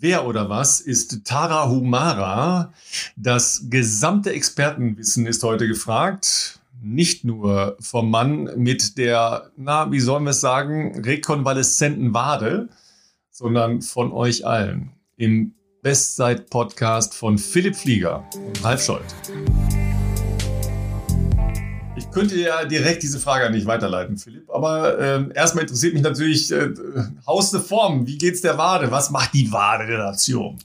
Wer oder was ist Tara Humara? Das gesamte Expertenwissen ist heute gefragt. Nicht nur vom Mann mit der, na, wie sollen wir es sagen, rekonvaleszenten Wade, sondern von euch allen im Bestzeit-Podcast von Philipp Flieger und Ralf Scholz könnte ja direkt diese Frage an dich weiterleiten, Philipp. Aber äh, erstmal interessiert mich natürlich äh, Haus de Form. Wie geht's der Wade? Was macht die Wade-Relation?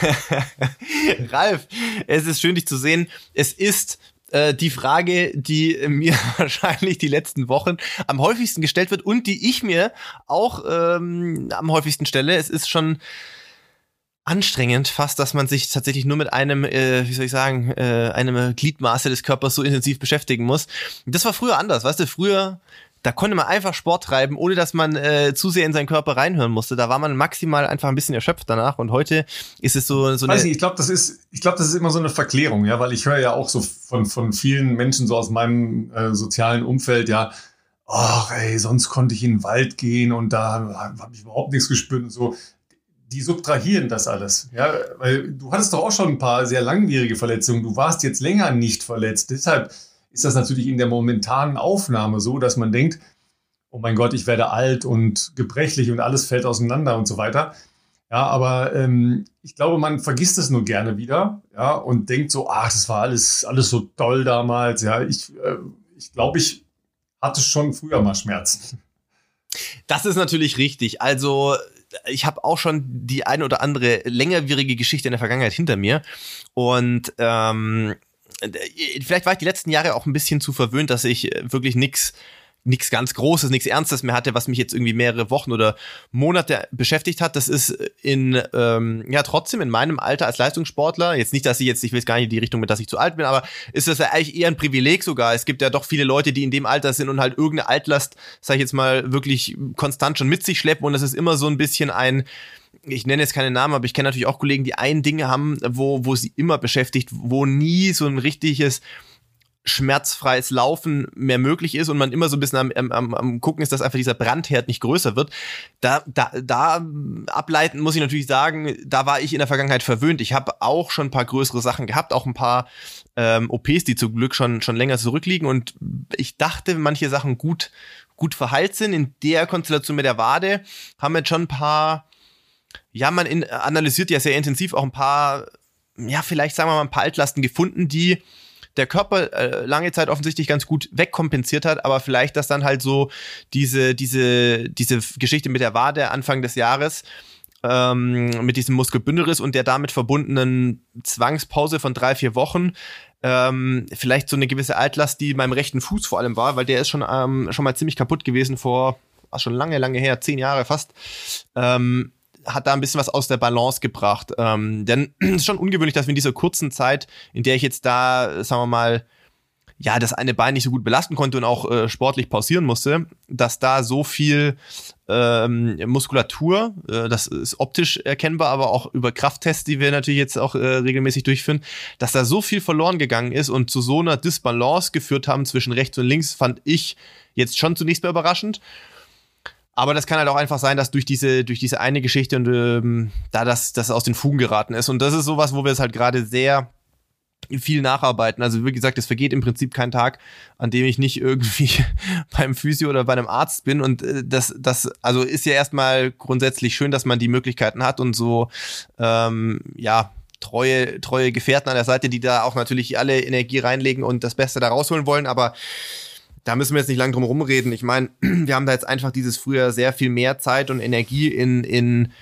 Ralf, es ist schön, dich zu sehen. Es ist äh, die Frage, die mir wahrscheinlich die letzten Wochen am häufigsten gestellt wird und die ich mir auch ähm, am häufigsten stelle. Es ist schon anstrengend fast, dass man sich tatsächlich nur mit einem, äh, wie soll ich sagen, äh, einem Gliedmaße des Körpers so intensiv beschäftigen muss. Das war früher anders, weißt du, früher da konnte man einfach Sport treiben, ohne dass man äh, zu sehr in seinen Körper reinhören musste. Da war man maximal einfach ein bisschen erschöpft danach. Und heute ist es so, so eine. Weiß nicht, ich glaube, das ist, ich glaube, das ist immer so eine Verklärung, ja, weil ich höre ja auch so von, von vielen Menschen so aus meinem äh, sozialen Umfeld, ja, ach ey, sonst konnte ich in den Wald gehen und da habe ich überhaupt nichts gespürt und so die subtrahieren das alles. Ja, weil du hattest doch auch schon ein paar sehr langwierige Verletzungen. Du warst jetzt länger nicht verletzt. Deshalb ist das natürlich in der momentanen Aufnahme so, dass man denkt, oh mein Gott, ich werde alt und gebrechlich und alles fällt auseinander und so weiter. Ja, aber ähm, ich glaube, man vergisst es nur gerne wieder, ja, und denkt so, ach, das war alles, alles so toll damals. Ja, ich, äh, ich glaube, ich hatte schon früher mal Schmerzen. Das ist natürlich richtig. Also ich habe auch schon die eine oder andere längerwierige Geschichte in der Vergangenheit hinter mir. Und ähm, vielleicht war ich die letzten Jahre auch ein bisschen zu verwöhnt, dass ich wirklich nichts nichts ganz Großes, nichts Ernstes mehr hatte, was mich jetzt irgendwie mehrere Wochen oder Monate beschäftigt hat. Das ist in, ähm, ja, trotzdem in meinem Alter als Leistungssportler, jetzt nicht, dass ich jetzt, ich will es gar nicht in die Richtung mit, dass ich zu alt bin, aber ist das ja eigentlich eher ein Privileg sogar. Es gibt ja doch viele Leute, die in dem Alter sind und halt irgendeine Altlast, sag ich jetzt mal, wirklich konstant schon mit sich schleppen und das ist immer so ein bisschen ein, ich nenne jetzt keine Namen, aber ich kenne natürlich auch Kollegen, die ein Ding haben, wo, wo sie immer beschäftigt, wo nie so ein richtiges, schmerzfreies Laufen mehr möglich ist und man immer so ein bisschen am, am, am gucken ist, dass einfach dieser Brandherd nicht größer wird. Da, da, da ableiten muss ich natürlich sagen, da war ich in der Vergangenheit verwöhnt. Ich habe auch schon ein paar größere Sachen gehabt, auch ein paar ähm, OPs, die zum Glück schon, schon länger zurückliegen und ich dachte, manche Sachen gut, gut verheilt sind. In der Konstellation mit der Wade haben wir jetzt schon ein paar, ja, man in, analysiert ja sehr intensiv auch ein paar, ja, vielleicht sagen wir mal ein paar Altlasten gefunden, die der Körper äh, lange Zeit offensichtlich ganz gut wegkompensiert hat, aber vielleicht, dass dann halt so diese, diese, diese Geschichte mit der Wade Anfang des Jahres ähm, mit diesem Muskelbündelriss und der damit verbundenen Zwangspause von drei, vier Wochen ähm, vielleicht so eine gewisse Altlast, die beim rechten Fuß vor allem war, weil der ist schon, ähm, schon mal ziemlich kaputt gewesen vor, schon lange, lange her, zehn Jahre fast. Ähm, hat da ein bisschen was aus der Balance gebracht. Ähm, denn es ist schon ungewöhnlich, dass wir in dieser kurzen Zeit, in der ich jetzt da, sagen wir mal, ja, das eine Bein nicht so gut belasten konnte und auch äh, sportlich pausieren musste, dass da so viel ähm, Muskulatur, äh, das ist optisch erkennbar, aber auch über Krafttests, die wir natürlich jetzt auch äh, regelmäßig durchführen, dass da so viel verloren gegangen ist und zu so einer Disbalance geführt haben zwischen rechts und links, fand ich jetzt schon zunächst mal überraschend. Aber das kann halt auch einfach sein, dass durch diese, durch diese eine Geschichte und ähm, da das, das aus den Fugen geraten ist. Und das ist sowas, wo wir es halt gerade sehr viel nacharbeiten. Also wie gesagt, es vergeht im Prinzip kein Tag, an dem ich nicht irgendwie beim Physio oder bei einem Arzt bin. Und äh, das, das, also ist ja erstmal grundsätzlich schön, dass man die Möglichkeiten hat und so, ähm, ja, treue, treue Gefährten an der Seite, die da auch natürlich alle Energie reinlegen und das Beste da rausholen wollen. Aber da müssen wir jetzt nicht lange drum rumreden. Ich meine, wir haben da jetzt einfach dieses früher sehr viel mehr Zeit und Energie in, in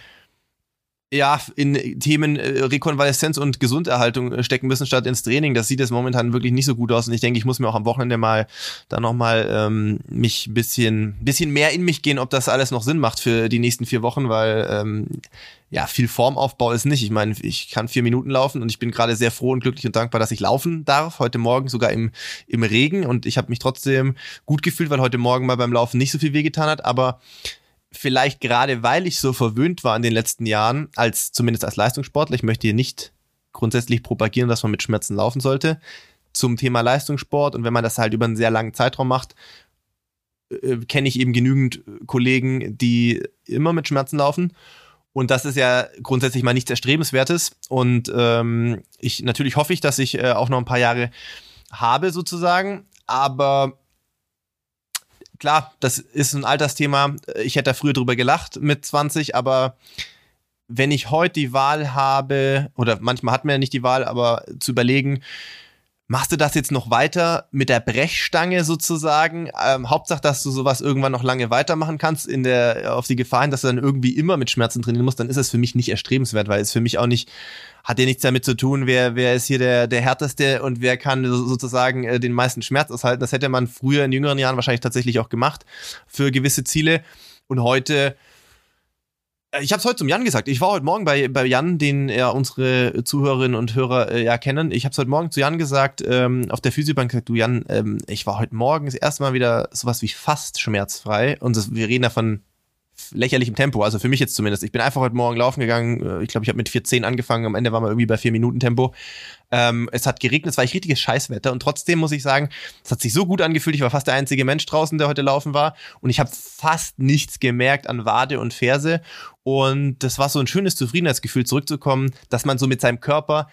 ja, in Themen äh, Rekonvaleszenz und Gesunderhaltung äh, stecken müssen statt ins Training. Das sieht jetzt momentan wirklich nicht so gut aus und ich denke, ich muss mir auch am Wochenende mal da nochmal ähm, mich bisschen, bisschen mehr in mich gehen, ob das alles noch Sinn macht für die nächsten vier Wochen, weil ähm, ja, viel Formaufbau ist nicht. Ich meine, ich kann vier Minuten laufen und ich bin gerade sehr froh und glücklich und dankbar, dass ich laufen darf. Heute Morgen sogar im, im Regen und ich habe mich trotzdem gut gefühlt, weil heute Morgen mal beim Laufen nicht so viel wehgetan hat, aber vielleicht gerade weil ich so verwöhnt war in den letzten Jahren, als zumindest als Leistungssportler, ich möchte hier nicht grundsätzlich propagieren, dass man mit Schmerzen laufen sollte, zum Thema Leistungssport und wenn man das halt über einen sehr langen Zeitraum macht, äh, kenne ich eben genügend Kollegen, die immer mit Schmerzen laufen Und das ist ja grundsätzlich mal nichts Erstrebenswertes. Und ähm, ich natürlich hoffe ich, dass ich äh, auch noch ein paar Jahre habe, sozusagen. Aber klar, das ist ein Altersthema. Ich hätte da früher drüber gelacht mit 20, aber wenn ich heute die Wahl habe, oder manchmal hat man ja nicht die Wahl, aber zu überlegen, Machst du das jetzt noch weiter mit der Brechstange sozusagen? Ähm, Hauptsache, dass du sowas irgendwann noch lange weitermachen kannst, in der, auf die Gefahr hin, dass du dann irgendwie immer mit Schmerzen trainieren musst, dann ist es für mich nicht erstrebenswert, weil es für mich auch nicht, hat ja nichts damit zu tun, wer, wer ist hier der, der härteste und wer kann sozusagen äh, den meisten Schmerz aushalten. Das hätte man früher in jüngeren Jahren wahrscheinlich tatsächlich auch gemacht für gewisse Ziele. Und heute ich habe es heute zum Jan gesagt. Ich war heute Morgen bei, bei Jan, den ja unsere Zuhörerinnen und Hörer äh, ja kennen. Ich habe es heute Morgen zu Jan gesagt, ähm, auf der Physiobank gesagt, du Jan, ähm, ich war heute Morgen das erste Mal wieder sowas wie fast schmerzfrei. Und das, wir reden davon lächerlichem Tempo, also für mich jetzt zumindest. Ich bin einfach heute Morgen laufen gegangen. Äh, ich glaube, ich habe mit 4.10 angefangen. Am Ende waren wir irgendwie bei 4 Minuten Tempo. Ähm, es hat geregnet, es war echt richtiges Scheißwetter. Und trotzdem muss ich sagen, es hat sich so gut angefühlt. Ich war fast der einzige Mensch draußen, der heute laufen war. Und ich habe fast nichts gemerkt an Wade und Ferse. Und das war so ein schönes Zufriedenheitsgefühl, zurückzukommen, dass man so mit seinem Körper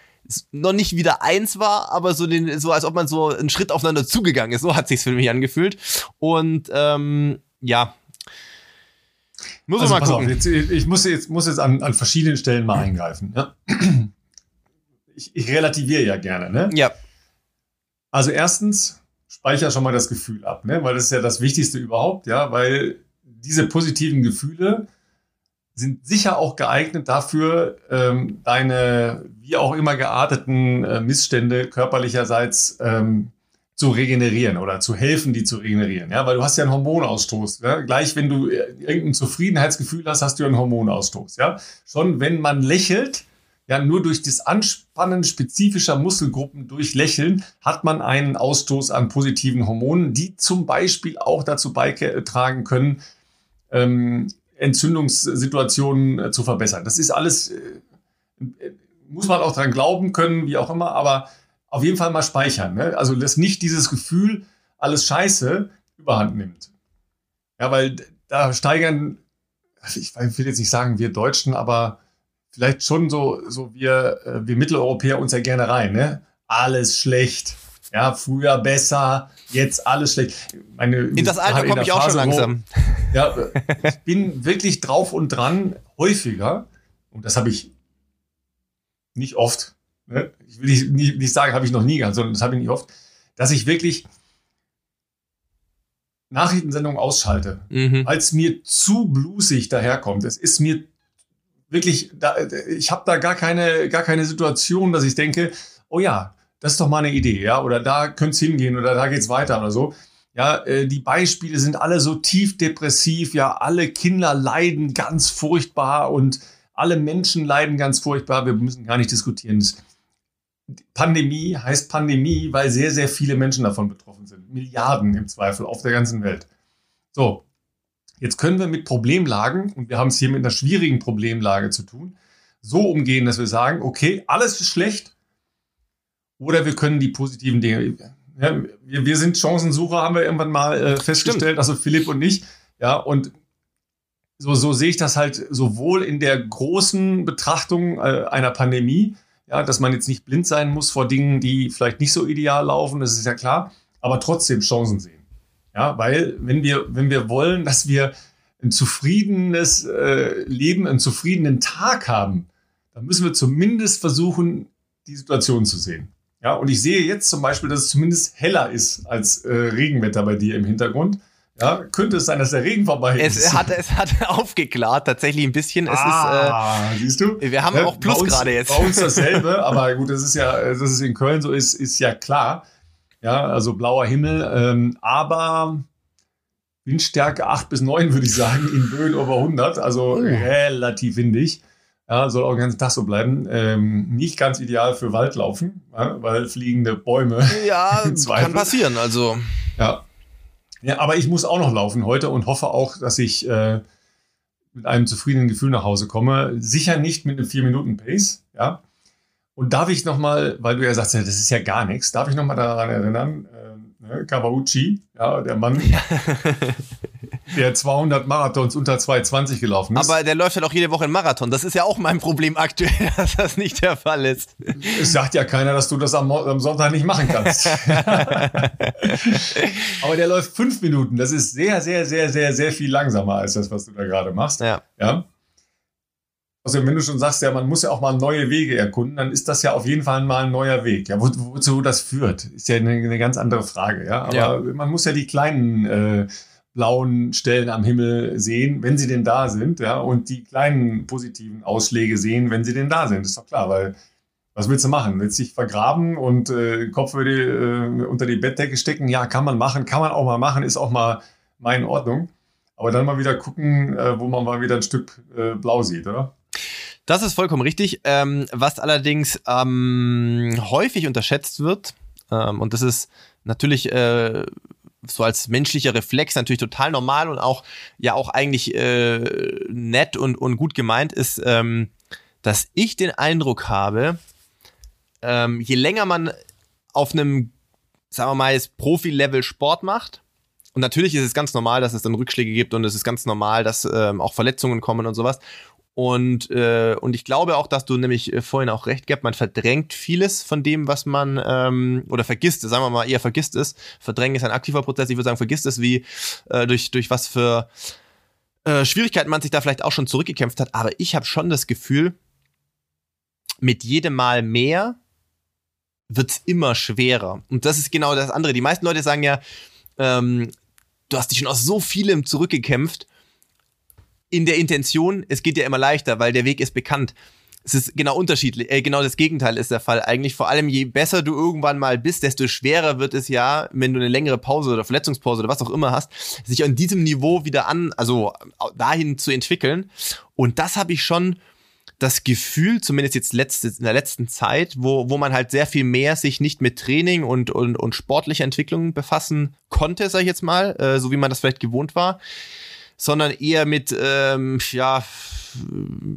noch nicht wieder eins war, aber so, den, so als ob man so einen Schritt aufeinander zugegangen ist. So hat sich's für mich angefühlt. Und ähm, ja, muss also, mal gucken. Auf, jetzt, ich muss jetzt, muss jetzt an, an verschiedenen Stellen mal eingreifen. Ja? Ich, ich relativiere ja gerne. Ne? Ja. Also erstens, speicher schon mal das Gefühl ab, ne? weil das ist ja das Wichtigste überhaupt, ja, weil diese positiven Gefühle sind sicher auch geeignet dafür, ähm, deine wie auch immer gearteten äh, Missstände körperlicherseits ähm, zu regenerieren oder zu helfen, die zu regenerieren. Ja, weil du hast ja einen Hormonausstoß. Ja? Gleich, wenn du äh, irgendein Zufriedenheitsgefühl hast, hast du einen Hormonausstoß. Ja, schon wenn man lächelt, ja, nur durch das Anspannen spezifischer Muskelgruppen durch Lächeln hat man einen Ausstoß an positiven Hormonen, die zum Beispiel auch dazu beitragen können, ähm, Entzündungssituationen äh, zu verbessern. Das ist alles, äh, muss man auch dran glauben können, wie auch immer, aber auf jeden Fall mal speichern. Ne? Also, dass nicht dieses Gefühl, alles scheiße, überhand nimmt. Ja, weil da steigern, ich will jetzt nicht sagen, wir Deutschen, aber vielleicht schon so, so wir, äh, wir Mitteleuropäer uns ja gerne rein. Ne? Alles schlecht. Ja, früher besser, jetzt alles schlecht. Meine, in das Alter komme ich auch schon langsam. Wo, ja, ich bin wirklich drauf und dran, häufiger, und das habe ich nicht oft, ne? ich will nicht, nicht, nicht sagen, habe ich noch nie gehabt, sondern das habe ich nicht oft, dass ich wirklich Nachrichtensendungen ausschalte, mhm. als mir zu blusig daherkommt. Es ist mir wirklich, da, ich habe da gar keine, gar keine Situation, dass ich denke, oh ja, das ist doch mal eine Idee, ja, oder da könnte es hingehen oder da geht's weiter oder so. Ja, äh, die Beispiele sind alle so tief depressiv, ja, alle Kinder leiden ganz furchtbar und alle Menschen leiden ganz furchtbar. Wir müssen gar nicht diskutieren. Pandemie heißt Pandemie, weil sehr, sehr viele Menschen davon betroffen sind. Milliarden im Zweifel auf der ganzen Welt. So, Jetzt können wir mit Problemlagen, und wir haben es hier mit einer schwierigen Problemlage zu tun, so umgehen, dass wir sagen, okay, alles ist schlecht, oder wir können die positiven Dinge. Ja, wir, wir sind Chancensucher, haben wir irgendwann mal äh, festgestellt, Stimmt. also Philipp und ich. Ja, und so, so sehe ich das halt sowohl in der großen Betrachtung äh, einer Pandemie, ja, dass man jetzt nicht blind sein muss vor Dingen, die vielleicht nicht so ideal laufen, das ist ja klar, aber trotzdem Chancen sehen. Ja, weil wenn wir, wenn wir wollen, dass wir ein zufriedenes äh, Leben, einen zufriedenen Tag haben, dann müssen wir zumindest versuchen, die Situation zu sehen. Ja, und ich sehe jetzt zum Beispiel, dass es zumindest heller ist als äh, Regenwetter bei dir im Hintergrund. Ja, könnte es sein, dass der Regen vorbei ist? Es hat, es hat aufgeklärt, tatsächlich ein bisschen. Es ah, ist, äh, siehst du? Wir haben ja, auch Plus gerade jetzt. Bei uns dasselbe, aber gut, das ist ja, dass es in Köln so ist, ist ja klar. Ja, also blauer Himmel, ähm, aber Windstärke 8 bis 9 würde ich sagen, in Böen über 100, also oh. relativ windig. Ja, soll auch den ganzen Tag so bleiben. Ähm, nicht ganz ideal für Waldlaufen, ja, weil fliegende Bäume. Ja, kann passieren, also. Ja. ja, aber ich muss auch noch laufen heute und hoffe auch, dass ich äh, mit einem zufriedenen Gefühl nach Hause komme. Sicher nicht mit einem 4-Minuten-Pace, ja. Und darf ich nochmal, weil du ja sagst, das ist ja gar nichts, darf ich nochmal daran erinnern, äh, Kawauchi, ja, der Mann, der 200 Marathons unter 220 gelaufen ist. Aber der läuft halt auch jede Woche einen Marathon. Das ist ja auch mein Problem aktuell, dass das nicht der Fall ist. Es sagt ja keiner, dass du das am, am Sonntag nicht machen kannst. Aber der läuft fünf Minuten. Das ist sehr, sehr, sehr, sehr, sehr viel langsamer als das, was du da gerade machst. Ja. ja? Also wenn du schon sagst, ja, man muss ja auch mal neue Wege erkunden, dann ist das ja auf jeden Fall mal ein neuer Weg. Ja, wo, wozu das führt, ist ja eine, eine ganz andere Frage. Ja, aber ja. man muss ja die kleinen äh, blauen Stellen am Himmel sehen, wenn sie denn da sind, ja, und die kleinen positiven Ausschläge sehen, wenn sie denn da sind. ist doch klar, weil was willst du machen? Willst du dich vergraben und äh, Kopf die, äh, unter die Bettdecke stecken? Ja, kann man machen, kann man auch mal machen, ist auch mal, mal in Ordnung. Aber dann mal wieder gucken, äh, wo man mal wieder ein Stück äh, blau sieht, oder? Das ist vollkommen richtig. Ähm, was allerdings ähm, häufig unterschätzt wird, ähm, und das ist natürlich äh, so als menschlicher Reflex natürlich total normal und auch ja auch eigentlich äh, nett und, und gut gemeint ist, ähm, dass ich den Eindruck habe, ähm, je länger man auf einem, sagen wir mal, Profi-Level Sport macht, und natürlich ist es ganz normal, dass es dann Rückschläge gibt und es ist ganz normal, dass ähm, auch Verletzungen kommen und sowas. Und, äh, und ich glaube auch, dass du nämlich äh, vorhin auch recht gehabt, man verdrängt vieles von dem, was man, ähm, oder vergisst, sagen wir mal eher vergisst es. Verdrängen ist ein aktiver Prozess, ich würde sagen, vergisst es, wie äh, durch, durch was für äh, Schwierigkeiten man sich da vielleicht auch schon zurückgekämpft hat. Aber ich habe schon das Gefühl, mit jedem Mal mehr wird's immer schwerer. Und das ist genau das andere. Die meisten Leute sagen ja, ähm, du hast dich schon aus so vielem zurückgekämpft in der Intention, es geht ja immer leichter, weil der Weg ist bekannt. Es ist genau unterschiedlich, äh, genau das Gegenteil ist der Fall eigentlich. Vor allem, je besser du irgendwann mal bist, desto schwerer wird es ja, wenn du eine längere Pause oder Verletzungspause oder was auch immer hast, sich an diesem Niveau wieder an, also dahin zu entwickeln. Und das habe ich schon das Gefühl, zumindest jetzt letzte, in der letzten Zeit, wo, wo man halt sehr viel mehr sich nicht mit Training und, und, und sportlicher Entwicklung befassen konnte, sag ich jetzt mal, äh, so wie man das vielleicht gewohnt war sondern eher mit ähm, ja,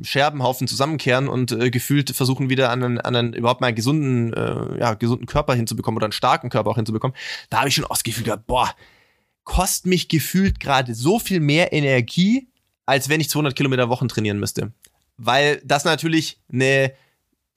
Scherbenhaufen zusammenkehren und äh, gefühlt versuchen wieder an einen, an einen überhaupt mal einen gesunden, äh, ja, gesunden Körper hinzubekommen oder einen starken Körper auch hinzubekommen. Da habe ich schon das Gefühl gehabt, boah, kostet mich gefühlt gerade so viel mehr Energie, als wenn ich 200 Kilometer Wochen trainieren müsste. Weil das natürlich eine,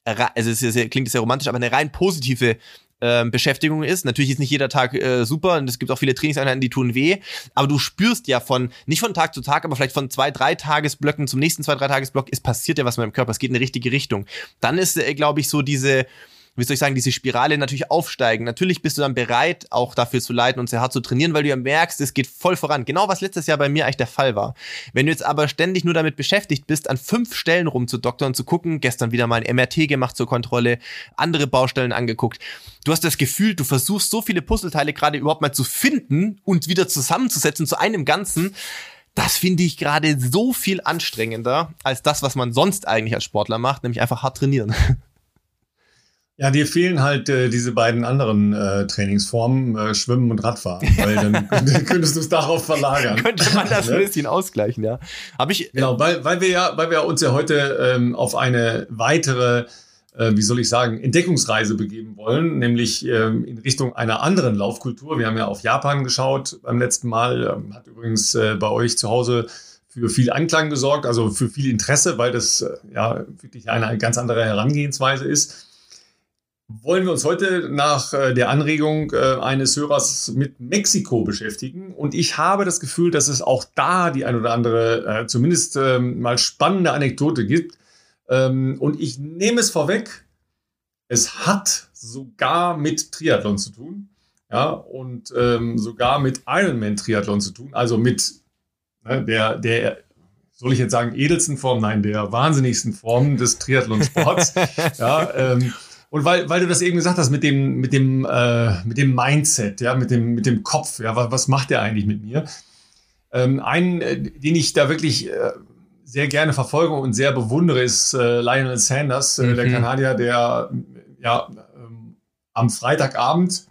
also es klingt sehr romantisch, aber eine rein positive ähm, Beschäftigung ist. Natürlich ist nicht jeder Tag äh, super und es gibt auch viele Trainingseinheiten, die tun weh, aber du spürst ja von, nicht von Tag zu Tag, aber vielleicht von zwei, drei Tagesblöcken zum nächsten zwei, drei Tagesblock, es passiert ja was mit deinem Körper, es geht in eine richtige Richtung. Dann ist, äh, glaube ich, so diese, wie soll ich sagen, diese Spirale natürlich aufsteigen. Natürlich bist du dann bereit, auch dafür zu leiden und sehr hart zu trainieren, weil du ja merkst, es geht voll voran. Genau was letztes Jahr bei mir eigentlich der Fall war. Wenn du jetzt aber ständig nur damit beschäftigt bist, an fünf Stellen rumzudoktern zu gucken, gestern wieder mal ein MRT gemacht zur Kontrolle, andere Baustellen angeguckt. Du hast das Gefühl, du versuchst so viele Puzzleteile gerade überhaupt mal zu finden und wieder zusammenzusetzen zu einem Ganzen. Das finde ich gerade so viel anstrengender als das, was man sonst eigentlich als Sportler macht, nämlich einfach hart trainieren. Ja, dir fehlen halt äh, diese beiden anderen äh, Trainingsformen, äh, Schwimmen und Radfahren, weil dann könntest du es darauf verlagern. Könnte man das ein bisschen ausgleichen, ja. Hab ich, genau, weil, weil wir ja, weil wir uns ja heute ähm, auf eine weitere, äh, wie soll ich sagen, Entdeckungsreise begeben wollen, nämlich ähm, in Richtung einer anderen Laufkultur. Wir haben ja auf Japan geschaut beim letzten Mal, ähm, hat übrigens äh, bei euch zu Hause für viel Anklang gesorgt, also für viel Interesse, weil das äh, ja wirklich eine ganz andere Herangehensweise ist wollen wir uns heute nach äh, der Anregung äh, eines Hörers mit Mexiko beschäftigen. Und ich habe das Gefühl, dass es auch da die ein oder andere, äh, zumindest ähm, mal spannende Anekdote gibt. Ähm, und ich nehme es vorweg, es hat sogar mit Triathlon zu tun. Ja, und ähm, sogar mit Ironman-Triathlon zu tun. Also mit ne, der, der soll ich jetzt sagen, edelsten Form, nein, der wahnsinnigsten Form des Triathlonsports. ja, ähm, und weil, weil du das eben gesagt hast mit dem, mit dem, äh, mit dem Mindset, ja, mit dem, mit dem Kopf, ja, was, was macht der eigentlich mit mir? Ähm, einen, äh, den ich da wirklich äh, sehr gerne verfolge und sehr bewundere, ist äh, Lionel Sanders, äh, mhm. der Kanadier, der ja ähm, am Freitagabend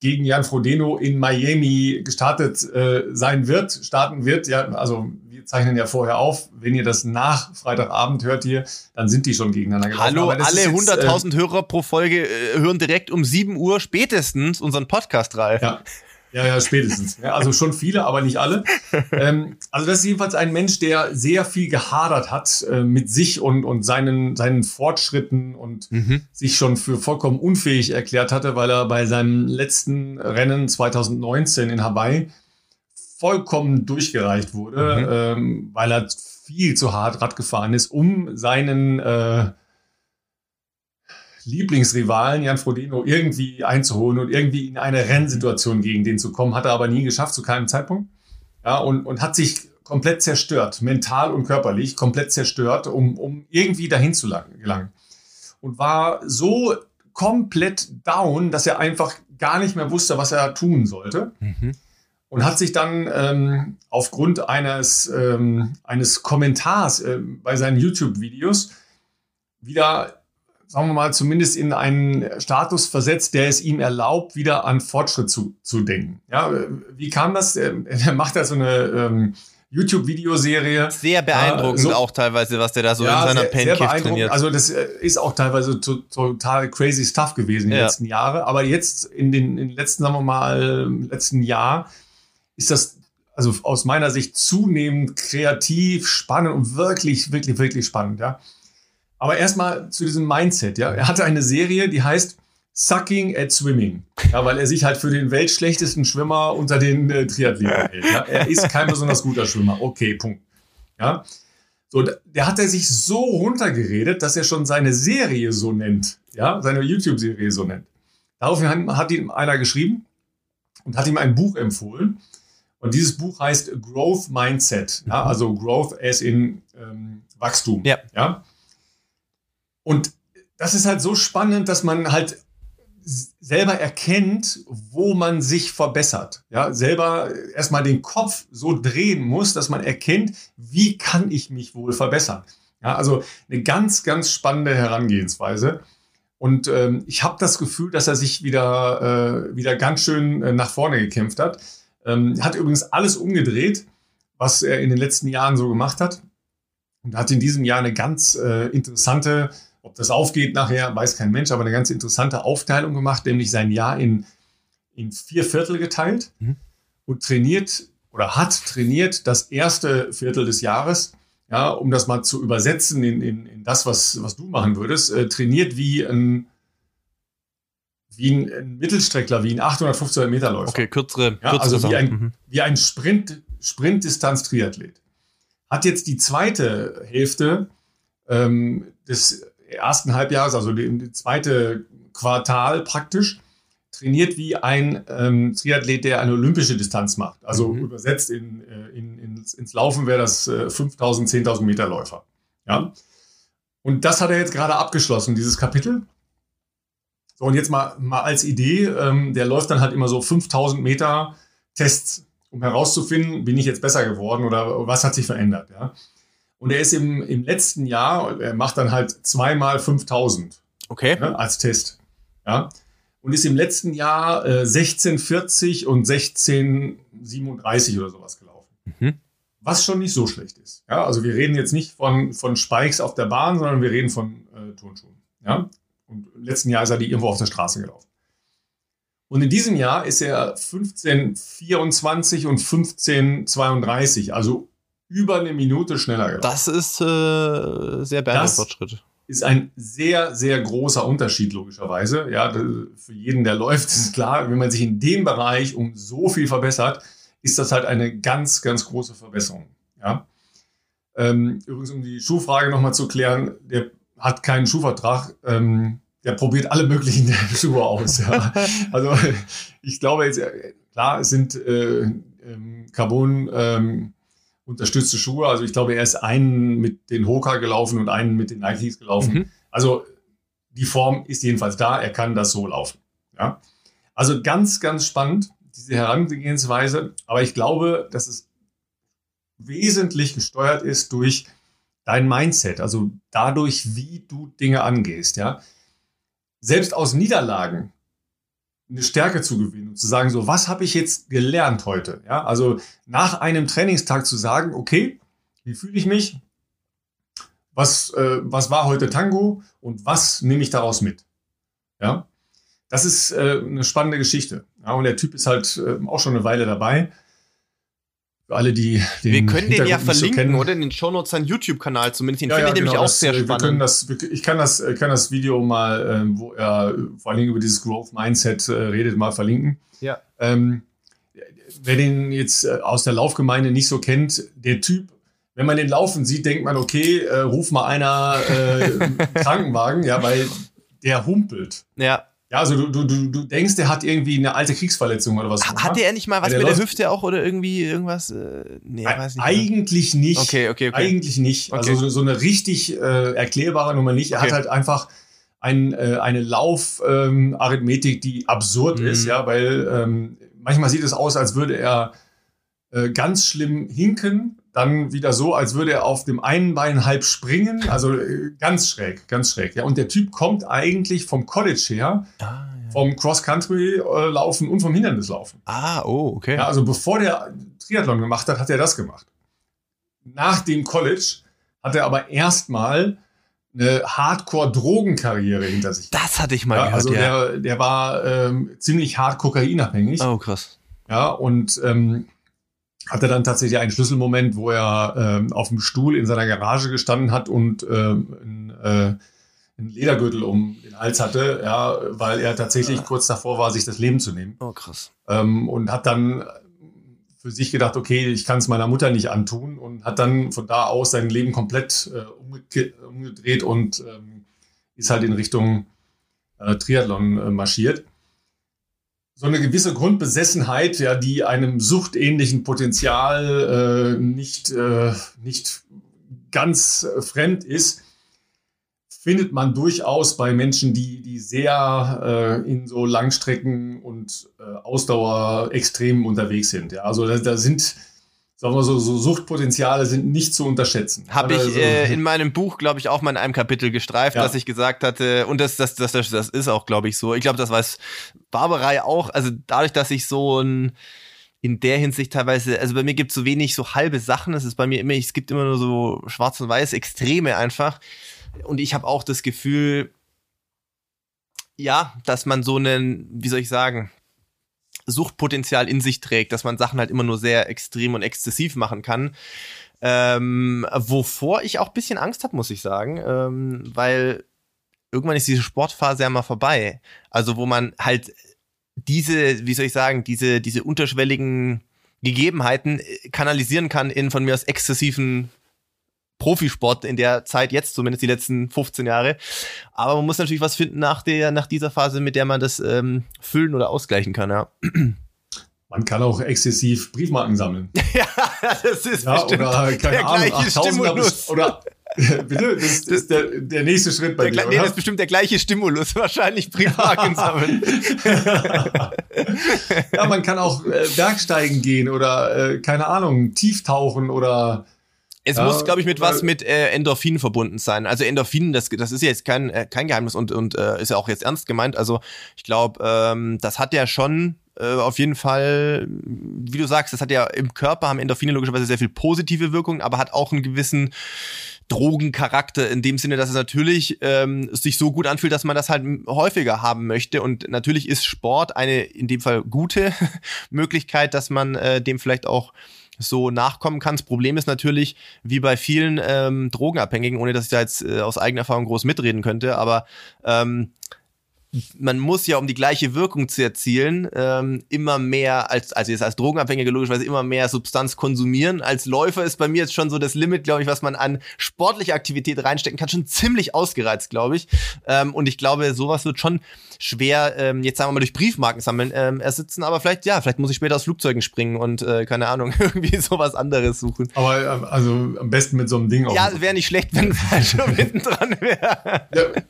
gegen Jan Frodeno in Miami gestartet äh, sein wird, starten wird. Ja, also wir zeichnen ja vorher auf. Wenn ihr das nach Freitagabend hört hier, dann sind die schon gegeneinander gelaufen. Hallo, alle 100.000 äh, Hörer pro Folge äh, hören direkt um 7 Uhr spätestens unseren Podcast rein. Ja. Ja, ja, spätestens. Ja, also schon viele, aber nicht alle. Ähm, also das ist jedenfalls ein Mensch, der sehr viel gehadert hat äh, mit sich und, und seinen, seinen Fortschritten und mhm. sich schon für vollkommen unfähig erklärt hatte, weil er bei seinem letzten Rennen 2019 in Hawaii vollkommen durchgereicht wurde, mhm. ähm, weil er viel zu hart Rad gefahren ist, um seinen äh, Lieblingsrivalen Jan Frodeno irgendwie einzuholen und irgendwie in eine Rennsituation gegen den zu kommen. Hat er aber nie geschafft, zu keinem Zeitpunkt. Ja, und, und hat sich komplett zerstört, mental und körperlich komplett zerstört, um, um irgendwie dahin zu gelangen. Und war so komplett down, dass er einfach gar nicht mehr wusste, was er tun sollte. Mhm. Und hat sich dann ähm, aufgrund eines, ähm, eines Kommentars äh, bei seinen YouTube-Videos wieder sagen wir mal, zumindest in einen Status versetzt, der es ihm erlaubt, wieder an Fortschritt zu, zu denken. Ja, wie kam das? Er macht da so eine ähm, YouTube-Videoserie. Sehr beeindruckend äh, so, auch teilweise, was der da so ja, in seiner Pancake trainiert. Also das äh, ist auch teilweise to total crazy stuff gewesen in den ja. letzten Jahren. Aber jetzt in den, in den letzten, sagen wir mal, letzten Jahr ist das also aus meiner Sicht zunehmend kreativ, spannend und wirklich, wirklich, wirklich spannend. Ja. Aber erstmal zu diesem Mindset. Ja, er hatte eine Serie, die heißt Sucking at Swimming. Ja, weil er sich halt für den weltschlechtesten Schwimmer unter den äh, Triathleten hält. Ja. Er ist kein besonders guter Schwimmer. Okay, Punkt. Ja. So, der hat er sich so runtergeredet, dass er schon seine Serie so nennt. Ja, seine YouTube-Serie so nennt. Daraufhin hat ihm einer geschrieben und hat ihm ein Buch empfohlen. Und dieses Buch heißt Growth Mindset. Ja, also Growth as in ähm, Wachstum. Ja. ja. Und das ist halt so spannend, dass man halt selber erkennt, wo man sich verbessert. Ja, selber erstmal den Kopf so drehen muss, dass man erkennt, wie kann ich mich wohl verbessern. Ja, also eine ganz, ganz spannende Herangehensweise. Und ähm, ich habe das Gefühl, dass er sich wieder, äh, wieder ganz schön äh, nach vorne gekämpft hat. Ähm, hat übrigens alles umgedreht, was er in den letzten Jahren so gemacht hat. Und hat in diesem Jahr eine ganz äh, interessante ob das aufgeht nachher, weiß kein Mensch, aber eine ganz interessante Aufteilung gemacht, nämlich sein Jahr in, in vier Viertel geteilt mhm. und trainiert oder hat trainiert das erste Viertel des Jahres, ja, um das mal zu übersetzen in, in, in das, was, was du machen würdest, äh, trainiert wie ein, wie ein, ein, Mittelstreckler, wie ein 850 Meter Läufer. Okay, kürzere, ja, kürzere Also wie ein, mhm. wie ein Sprint, Sprintdistanz-Triathlet. Hat jetzt die zweite Hälfte ähm, des ersten Halbjahres, also die zweite Quartal praktisch, trainiert wie ein ähm, Triathlet, der eine olympische Distanz macht. Also mhm. übersetzt in, äh, in, ins, ins Laufen wäre das äh, 5000, 10.000 Meter Läufer. Ja. Und das hat er jetzt gerade abgeschlossen, dieses Kapitel. So, und jetzt mal, mal als Idee, ähm, der läuft dann halt immer so 5000 Meter Tests, um herauszufinden, bin ich jetzt besser geworden oder was hat sich verändert. Ja. Und er ist im, im letzten Jahr, er macht dann halt zweimal 5000. Okay. Ne, als Test. Ja. Und ist im letzten Jahr äh, 1640 und 1637 oder sowas gelaufen. Mhm. Was schon nicht so schlecht ist. Ja, also wir reden jetzt nicht von, von Spikes auf der Bahn, sondern wir reden von äh, Turnschuhen. Ja. Und im letzten Jahr ist er die irgendwo auf der Straße gelaufen. Und in diesem Jahr ist er 1524 und 1532, also über eine Minute schneller gelaufen. Das ist äh, sehr beeindruckender Fortschritt. Ist ein sehr, sehr großer Unterschied, logischerweise. Ja, für jeden, der läuft, ist klar, wenn man sich in dem Bereich um so viel verbessert, ist das halt eine ganz, ganz große Verbesserung. Ja. Ähm, übrigens, um die Schuhfrage nochmal zu klären, der hat keinen Schuhvertrag. Ähm, der probiert alle möglichen Schuhe aus. Ja. Also ich glaube jetzt, klar, es sind äh, ähm, Carbon ähm, unterstützte Schuhe. Also ich glaube, er ist einen mit den Hoka gelaufen und einen mit den Nikes gelaufen. Mhm. Also die Form ist jedenfalls da, er kann das so laufen. Ja? Also ganz, ganz spannend, diese Herangehensweise. Aber ich glaube, dass es wesentlich gesteuert ist durch dein Mindset, also dadurch, wie du Dinge angehst. Ja? Selbst aus Niederlagen eine Stärke zu gewinnen und zu sagen, so, was habe ich jetzt gelernt heute? Ja, also nach einem Trainingstag zu sagen, okay, wie fühle ich mich? Was, äh, was war heute Tango und was nehme ich daraus mit? Ja, das ist äh, eine spannende Geschichte. Ja, und der Typ ist halt äh, auch schon eine Weile dabei. Für alle, die den Wir können den ja verlinken, so oder? In den Shownotes seinen YouTube-Kanal zumindest. Den ja, finde ja, ich nämlich genau, auch das, sehr äh, wir spannend. Können das, ich kann das, kann das Video mal, ähm, wo er vor allen Dingen über dieses Growth Mindset äh, redet, mal verlinken. Ja. Ähm, wer den jetzt äh, aus der Laufgemeinde nicht so kennt, der Typ, wenn man den laufen sieht, denkt man, okay, äh, ruf mal einer äh, Krankenwagen, ja, weil der humpelt. Ja. Ja, also du, du, du, du denkst, der hat irgendwie eine alte Kriegsverletzung oder was. Hatte er nicht mal was der mit der Hüfte auch oder irgendwie irgendwas? Äh, nee, weiß nicht. mehr. Eigentlich nicht. Okay, okay, okay. Eigentlich nicht. Also Okay. so, so eine richtig äh, erklärbare Nummer nicht. Er Okay. hat halt einfach ein, äh, eine Laufarithmetik, ähm, die absurd Mhm. ist, ja, weil ähm, manchmal sieht es aus, als würde er äh, ganz schlimm hinken, dann wieder so, als würde er auf dem einen Bein halb springen, also äh, ganz schräg, ganz schräg. Ja, und der Typ kommt eigentlich vom College her, Ah, ja. vom Cross-Country-Laufen und vom Hindernislaufen. ah, oh, okay. Ja, also bevor der Triathlon gemacht hat, hat er das gemacht. Nach dem College hat er aber erstmal eine Hardcore-Drogenkarriere hinter sich. das hatte ich mal Ja, gehört, also ja. der, der war ähm, ziemlich hart kokainabhängig. oh, krass. Ja, und ähm, hatte dann tatsächlich einen Schlüsselmoment, wo er ähm, auf dem Stuhl in seiner Garage gestanden hat und ähm, ein, äh, einen Ledergürtel um den Hals hatte, ja, weil er tatsächlich Ah. kurz davor war, sich das Leben zu nehmen Oh, krass. ähm, und hat dann für sich gedacht, okay, ich kann es meiner Mutter nicht antun und hat dann von da aus sein Leben komplett äh, umge umgedreht und ähm, ist halt in Richtung äh, Triathlon äh, marschiert. So eine gewisse Grundbesessenheit, ja, die einem suchtähnlichen Potenzial äh, nicht, äh, nicht ganz äh, fremd ist, findet man durchaus bei Menschen, die, die sehr äh, in so Langstrecken und äh, Ausdauer extrem unterwegs sind. Ja, also da, da sind, sagen wir so, so Suchtpotenziale sind nicht zu unterschätzen. Habe Also, ich äh, in meinem Buch, glaube ich, auch mal in einem Kapitel gestreift, Ja. dass ich gesagt hatte, und das, das, das, das, das ist auch, glaube ich, so. Ich glaube, das weiß Barbarei auch. Also dadurch, dass ich so ein in der Hinsicht teilweise, also bei mir gibt es so wenig so halbe Sachen. Es ist bei mir immer, es gibt immer nur so schwarz und weiß, Extreme einfach. Und ich habe auch das Gefühl, ja, dass man so einen, wie soll ich sagen, Suchtpotenzial in sich trägt, dass man Sachen halt immer nur sehr extrem und exzessiv machen kann. Ähm, wovor ich auch bisschen Angst habe, muss ich sagen, ähm, weil irgendwann ist diese Sportphase ja mal vorbei. Also wo man halt diese, wie soll ich sagen, diese, diese unterschwelligen Gegebenheiten äh, kanalisieren kann in von mir aus exzessiven Profisport in der Zeit jetzt, zumindest die letzten 15 Jahre. Aber man muss natürlich was finden nach der, nach dieser Phase, mit der man das ähm, füllen oder ausgleichen kann, ja. Man kann auch exzessiv Briefmarken sammeln. ja, das ist Ja, bestimmt oder keine der Ahnung, gleiche 8000 Stimulus. Oder bitte, das ist der, der nächste Schritt bei Der, dir, nee, das ist bestimmt der gleiche Stimulus, wahrscheinlich Briefmarken sammeln. ja, man kann auch äh, Bergsteigen gehen oder äh, keine Ahnung, Tieftauchen oder Es Ja, muss, glaube ich, mit was mit äh, Endorphinen verbunden sein. Also Endorphinen, das, das ist ja jetzt kein, äh, kein Geheimnis und, und äh, ist ja auch jetzt ernst gemeint. Also ich glaube, ähm, das hat ja schon äh, auf jeden Fall, wie du sagst, das hat ja im Körper, haben Endorphine logischerweise sehr viel positive Wirkung, aber hat auch einen gewissen Drogencharakter in dem Sinne, dass es natürlich ähm, sich so gut anfühlt, dass man das halt häufiger haben möchte. Und natürlich ist Sport eine in dem Fall gute Möglichkeit, dass man äh, dem vielleicht auch so nachkommen kann. Das Problem ist natürlich, wie bei vielen ähm, Drogenabhängigen, ohne dass ich da jetzt äh, aus eigener Erfahrung groß mitreden könnte, aber ähm, man muss ja, um die gleiche Wirkung zu erzielen, ähm, immer mehr als, also jetzt als Drogenabhängige logischerweise immer mehr Substanz konsumieren. Als Läufer ist bei mir jetzt schon so das Limit, glaube ich, was man an sportliche Aktivität reinstecken kann, schon ziemlich ausgereizt, glaube ich. Ähm, und ich glaube, sowas wird schon schwer, ähm, jetzt sagen wir mal durch Briefmarken sammeln, ähm, ersitzen. Aber vielleicht, ja, vielleicht muss ich später aus Flugzeugen springen und, äh, keine Ahnung, irgendwie sowas anderes suchen. aber äh, also am besten mit so einem Ding auf Ja, wäre nicht schlecht, wenn es halt schon hinten dran wäre. Ja.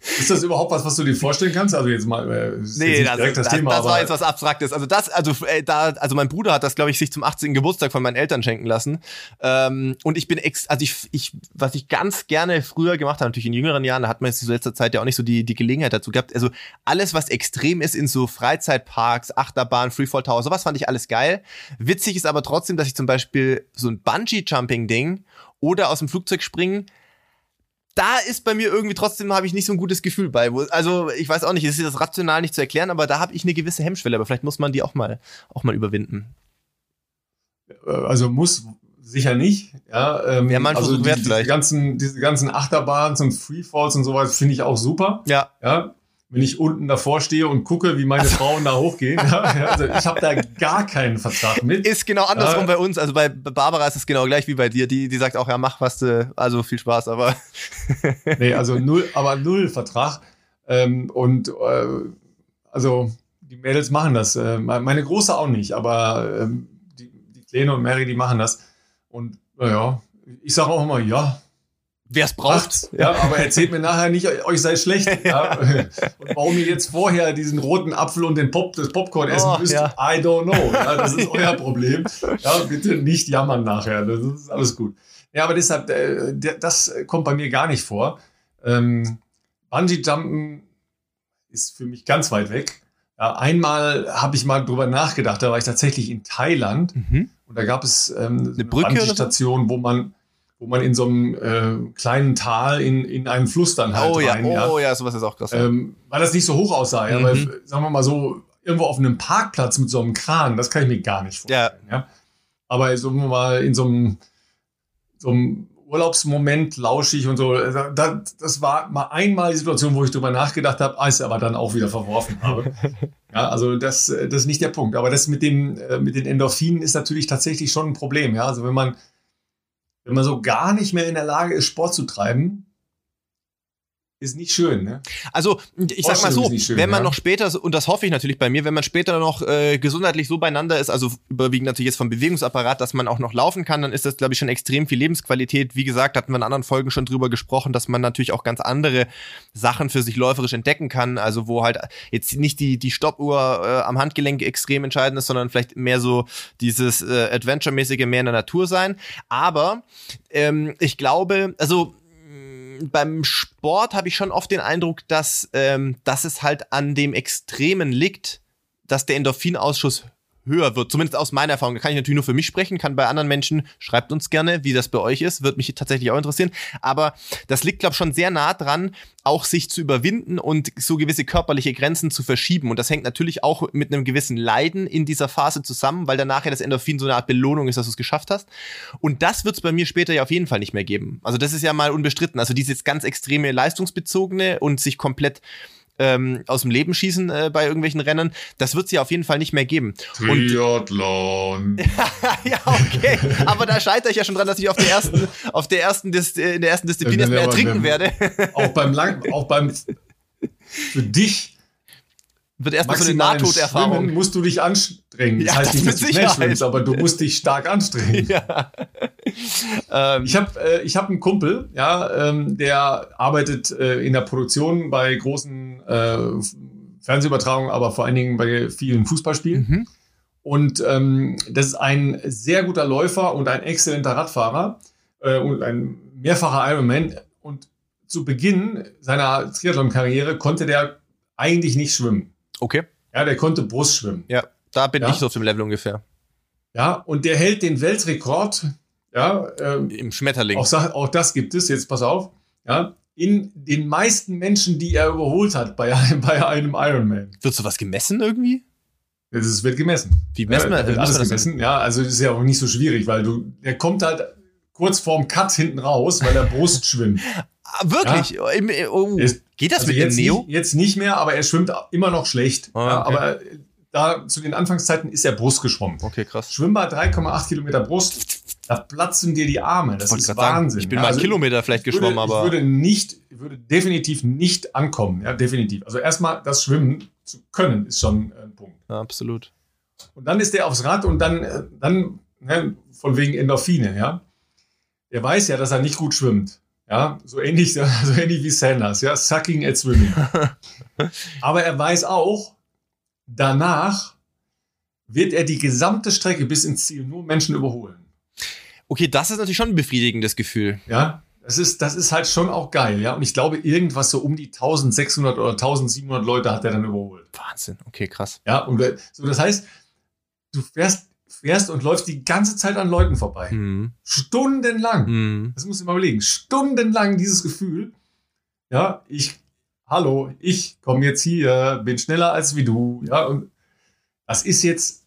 Ist das überhaupt was, was du dir vorstellen kannst? Also jetzt mal, äh, Nee, jetzt das, direkt das, das, Thema, das war jetzt was Abstraktes. Also das, also äh, da, also mein Bruder hat das, glaube ich, sich zum 18. Geburtstag von meinen Eltern schenken lassen. Ähm, und ich bin ex, also ich, ich, was ich ganz gerne früher gemacht habe, natürlich in jüngeren Jahren, da hat man jetzt in letzter Zeit ja auch nicht so die, die Gelegenheit dazu gehabt. Also alles, was extrem ist in so Freizeitparks, Achterbahn, Freefall Tower, sowas fand ich alles geil. Witzig ist aber trotzdem, dass ich zum Beispiel so ein Bungee-Jumping-Ding oder aus dem Flugzeug springen da ist bei mir irgendwie trotzdem habe ich nicht so ein gutes Gefühl bei. Also ich weiß auch nicht, es ist das rational nicht zu erklären, aber da habe ich eine gewisse Hemmschwelle. Aber vielleicht muss man die auch mal auch mal überwinden. Äh, also muss sicher nicht. Ja, ähm, ja man also die. Die ganzen, diese ganzen Achterbahns und Freefalls und sowas finde ich auch super. Ja. Ja, wenn ich unten davor stehe und gucke, wie meine also. Frauen da hochgehen. also ich habe da gar keinen Vertrag mit. Ist genau andersrum ja. bei uns. Also bei Barbara ist es genau gleich wie bei dir. Die, die sagt auch, ja, mach was du, also viel Spaß, aber. nee, also null, aber null Vertrag. Ähm, und äh, also die Mädels machen das. Äh, meine Große auch nicht, aber die, die Kleine und Mary, die machen das. Und naja, ich sage auch immer, ja, wer es braucht. Ja, aber erzählt mir nachher nicht, euch sei schlecht. Ja? Und warum ihr jetzt vorher diesen roten Apfel und den Pop, das Popcorn essen oh, müsst, ja. I don't know. Ja, das ist euer Problem. Ja, bitte nicht jammern nachher. Das ist alles gut. Ja, aber deshalb, äh, das kommt bei mir gar nicht vor. Ähm, Bungee-Jumpen ist für mich ganz weit weg. Ja, einmal habe ich mal drüber nachgedacht, da war ich tatsächlich in Thailand mhm. und da gab es ähm, eine Bungee-Station, so? wo man wo man in so einem äh, kleinen Tal in, in einen Fluss dann halt oh, rein, ja. Oh ja, sowas ist auch krass. Ähm, weil das nicht so hoch aussah, ja, mhm. weil, sagen wir mal so, irgendwo auf einem Parkplatz mit so einem Kran, das kann ich mir gar nicht vorstellen. Ja. ja. Aber sagen wir mal in so einem, so einem Urlaubsmoment lauschig und so, also das, das war mal einmal die Situation, wo ich drüber nachgedacht habe, als aber dann auch wieder verworfen habe. ja, also das, das ist nicht der Punkt. Aber das mit, dem, äh, mit den Endorphinen ist natürlich tatsächlich schon ein Problem. Ja, also wenn man wenn man so gar nicht mehr in der Lage ist, Sport zu treiben, ist nicht schön, ne? Also, ich sag mal so, schön, wenn man ja? noch später, und das hoffe ich natürlich bei mir, wenn man später noch äh, gesundheitlich so beieinander ist, also überwiegend natürlich jetzt vom Bewegungsapparat, dass man auch noch laufen kann, dann ist das, glaube ich, schon extrem viel Lebensqualität. Wie gesagt, hatten wir in anderen Folgen schon drüber gesprochen, dass man natürlich auch ganz andere Sachen für sich läuferisch entdecken kann. Also, wo halt jetzt nicht die, die Stoppuhr äh, am Handgelenk extrem entscheidend ist, sondern vielleicht mehr so dieses äh, Adventure-mäßige mehr in der Natur sein. Aber ähm, ich glaube, also beim Sport habe ich schon oft den Eindruck, dass, ähm, dass es halt an dem Extremen liegt, dass der Endorphinausschuss höher wird. Zumindest aus meiner Erfahrung. Da kann ich natürlich nur für mich sprechen, kann bei anderen Menschen, schreibt uns gerne, wie das bei euch ist, wird mich tatsächlich auch interessieren. Aber das liegt, glaube ich, schon sehr nah dran, auch sich zu überwinden und so gewisse körperliche Grenzen zu verschieben. Und das hängt natürlich auch mit einem gewissen Leiden in dieser Phase zusammen, weil danach ja das Endorphin so eine Art Belohnung ist, dass du es geschafft hast. Und das wird es bei mir später ja auf jeden Fall nicht mehr geben. Also das ist ja mal unbestritten. Also dieses ganz extreme leistungsbezogene und sich komplett ähm, aus dem Leben schießen äh, bei irgendwelchen Rennen. Das wird es ja auf jeden Fall nicht mehr geben. Triathlon. ja, okay. Aber da scheitere ich ja schon dran, dass ich auf der ersten, auf der ersten, Dis in der ersten Disziplin erstmal ertrinken werde. auch beim Lang, auch beim für dich wird erstmal so eine Nahtoderfahrung. musst du dich anstrengen. Das ja, heißt das nicht, dass du schnell schwimmst, aber du musst dich stark anstrengen. Ja. Ähm. ich habe äh, ich hab einen Kumpel, ja, ähm, der arbeitet äh, in der Produktion bei großen äh, Fernsehübertragungen, aber vor allen Dingen bei vielen Fußballspielen. Mhm. Und ähm, das ist ein sehr guter Läufer und ein exzellenter Radfahrer äh, und ein mehrfacher Ironman. Und zu Beginn seiner Triathlon-Karriere konnte der eigentlich nicht schwimmen. Okay. Ja, der konnte Brust schwimmen. Ja, da bin ja. ich so auf dem Level ungefähr. Ja, und der hält den Weltrekord. Ja, ähm, im Schmetterling. Auch, auch das gibt es, jetzt pass auf. Ja, in den meisten Menschen, die er überholt hat bei einem, bei einem Ironman. Wird sowas gemessen irgendwie? Es wird gemessen. Wie messen ja, wird alles gemessen? Ja, also ist ja auch nicht so schwierig, weil du, der kommt halt kurz vorm Cut hinten raus, weil er Brust schwimmt. Ah, wirklich? Ja? Im, oh. Geht das also mit jetzt dem Neo? Nicht, jetzt nicht mehr, aber er schwimmt immer noch schlecht. Oh, okay. ja, aber da zu den Anfangszeiten ist er Brust geschwommen. Okay, krass. Schwimmbad 3,8 Kilometer Brust, da platzen dir die Arme. Das ist Wahnsinn. Sagen, ich bin mal also, Kilometer vielleicht geschwommen, würde, aber. Ich würde nicht, würde definitiv nicht ankommen. Ja, definitiv. Also erstmal das Schwimmen zu können, ist schon ein Punkt. Ja, absolut. Und dann ist er aufs Rad und dann, äh, dann ne, von wegen Endorphine, ja. Er weiß ja, dass er nicht gut schwimmt. Ja, so ähnlich, so ähnlich wie Sanders, ja, sucking at swimming. Aber er weiß auch, danach wird er die gesamte Strecke bis ins Ziel nur Menschen überholen. Okay, das ist natürlich schon ein befriedigendes Gefühl. Ja, das ist, das ist halt schon auch geil, ja. Und ich glaube, irgendwas so um die 1600 oder 1700 Leute hat er dann überholt. Wahnsinn, okay, krass. Ja, und so, das heißt, du fährst fährst und läufst die ganze Zeit an Leuten vorbei. Mhm. Stundenlang. Mhm. Das muss ich mal überlegen. Stundenlang dieses Gefühl. Ja, ich, hallo, ich komme jetzt hier, bin schneller als wie du. Ja, und das ist jetzt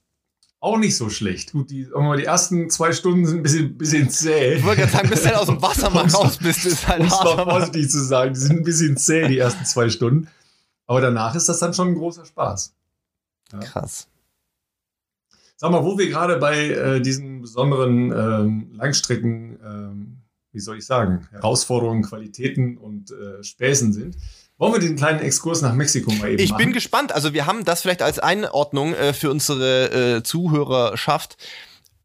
auch nicht so schlecht. Gut, die, die ersten zwei Stunden sind ein bisschen, bisschen zäh. Ich wollte gerade sagen, bis du halt aus dem Wasser mal raus bist, ist halt Um mal vorsichtig zu sagen, die sind ein bisschen zäh, die ersten zwei Stunden. Aber danach ist das dann schon ein großer Spaß. Krass. Sag mal, wo wir gerade bei äh, diesen besonderen ähm, Langstrecken, ähm, wie soll ich sagen, Herausforderungen, Qualitäten und äh, Späßen sind, wollen wir den kleinen Exkurs nach Mexiko mal eben Ich machen? bin gespannt. Also wir haben das vielleicht als Einordnung äh, für unsere äh, Zuhörerschaft.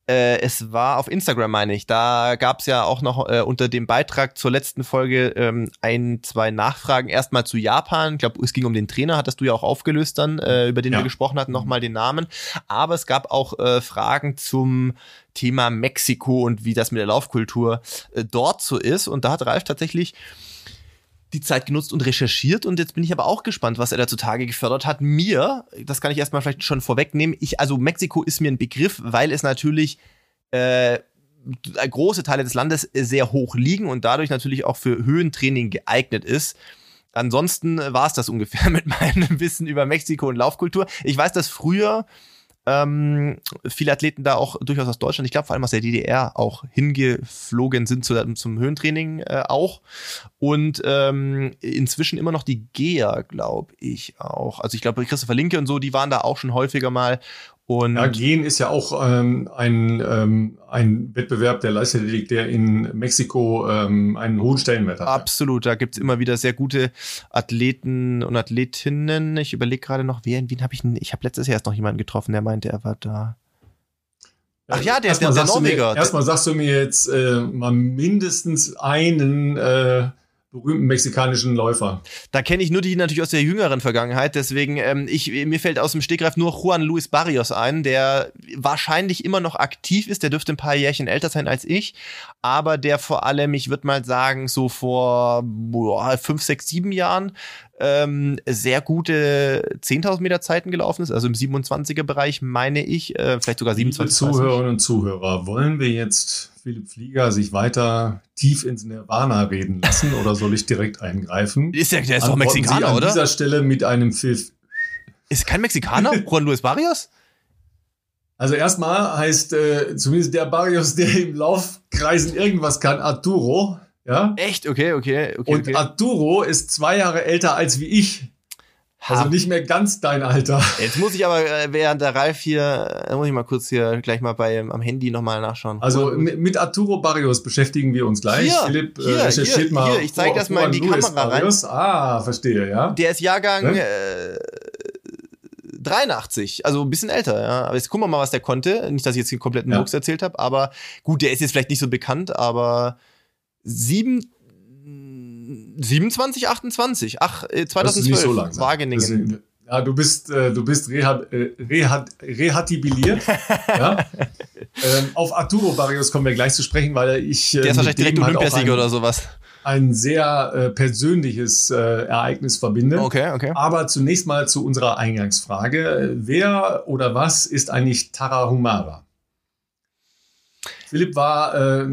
Äh, es war auf Instagram, meine ich. Da gab es ja auch noch äh, unter dem Beitrag zur letzten Folge ähm, ein, zwei Nachfragen. Erstmal zu Japan. Ich glaube, es ging um den Trainer, hattest du ja auch aufgelöst dann, äh, über den Ja. wir gesprochen hatten, nochmal den Namen. Aber es gab auch äh, Fragen zum Thema Mexiko und wie das mit der Laufkultur äh, dort so ist. Und da hat Ralf tatsächlich die Zeit genutzt und recherchiert und jetzt bin ich aber auch gespannt, was er da zutage gefördert hat. Mir, das kann ich erstmal vielleicht schon vorwegnehmen, ich, also Mexiko ist mir ein Begriff, weil es natürlich äh, große Teile des Landes sehr hoch liegen und dadurch natürlich auch für Höhentraining geeignet ist. Ansonsten war es das ungefähr mit meinem Wissen über Mexiko und Laufkultur. Ich weiß, dass früher ähm, viele Athleten da auch durchaus aus Deutschland, ich glaube vor allem aus der DDR, auch hingeflogen sind zu, zum Höhentraining äh, auch. Und ähm, inzwischen immer noch die GEA, glaube ich auch. Also ich glaube, Christopher Linke und so, die waren da auch schon häufiger mal. Und Ja, Gehen ist ja auch ähm, ein, ähm, ein Wettbewerb der Leichtathletik, der in Mexiko ähm, einen hohen Stellenwert hat. Absolut, da gibt's immer wieder sehr gute Athleten und Athletinnen. Ich überlege gerade noch, wen, wen habe ich denn? Ich habe letztes Jahr erst noch jemanden getroffen, der meinte, er war da. Ach ja, der- Erstmal der- der mir- Norweger. Erstmal sagst du mir jetzt äh, mal mindestens einen äh, berühmten mexikanischen Läufer. Da kenne ich nur die natürlich aus der jüngeren Vergangenheit. Deswegen, ähm, ich, mir fällt aus dem Stegreif nur Juan Luis Barrios ein, der wahrscheinlich immer noch aktiv ist. Der dürfte ein paar Jährchen älter sein als ich. Aber der vor allem, ich würde mal sagen, so vor boah, fünf, sechs, sieben Jahren ähm, sehr gute 10.000 Meter Zeiten gelaufen ist. Also im 27er-Bereich, meine ich. Äh, vielleicht sogar Liebe 27. weiß ich. Zuhörerinnen und Zuhörer, wollen wir jetzt Philipp Flieger sich weiter tief ins Nirvana reden lassen oder soll ich direkt eingreifen? Ist ja, der ist doch Antworten Sie Mexikaner, an oder? dieser Stelle mit einem Pfiff. Ist kein Mexikaner? Juan Luis Barrios? Also erstmal heißt äh, zumindest der Barrios, der im Laufkreisen irgendwas kann, Arturo. Ja? Echt? Okay, okay, okay. Und okay. Arturo ist zwei Jahre älter als wie ich. Also nicht mehr ganz dein Alter. Jetzt muss ich aber, äh, während der Ralf hier, äh, muss ich mal kurz hier gleich mal bei am Handy nochmal nachschauen. Also mit, Arturo Barrios beschäftigen wir uns gleich. Hier, Philipp äh, hier, recherchiert hier, mal. hier, ich zeig vor- das mal in die Luis Kamera rein. Barrios. Ah, verstehe, ja. der ist Jahrgang Ne? äh, 83, also ein bisschen älter, ja. Aber jetzt gucken wir mal, was der konnte. Nicht, dass ich jetzt den kompletten Ja. Erzählt habe, aber gut, der ist jetzt vielleicht nicht so bekannt, aber sieben, 27, 28, ach, äh, Das ist 2012, nicht so langsam. Wageningen. Deswegen- Ja, du bist, äh, du bist rehab, äh, rehat, rehabiliert. ja. ähm, auf Arturo Barrios kommen wir gleich zu sprechen, weil ich äh, Der ist wahrscheinlich direkt halt Olympiasieger oder sowas. ein sehr äh, persönliches äh, Ereignis verbinde. Okay, okay. Aber zunächst mal zu unserer Eingangsfrage. Wer oder was ist eigentlich Tarahumara? Philipp war, äh,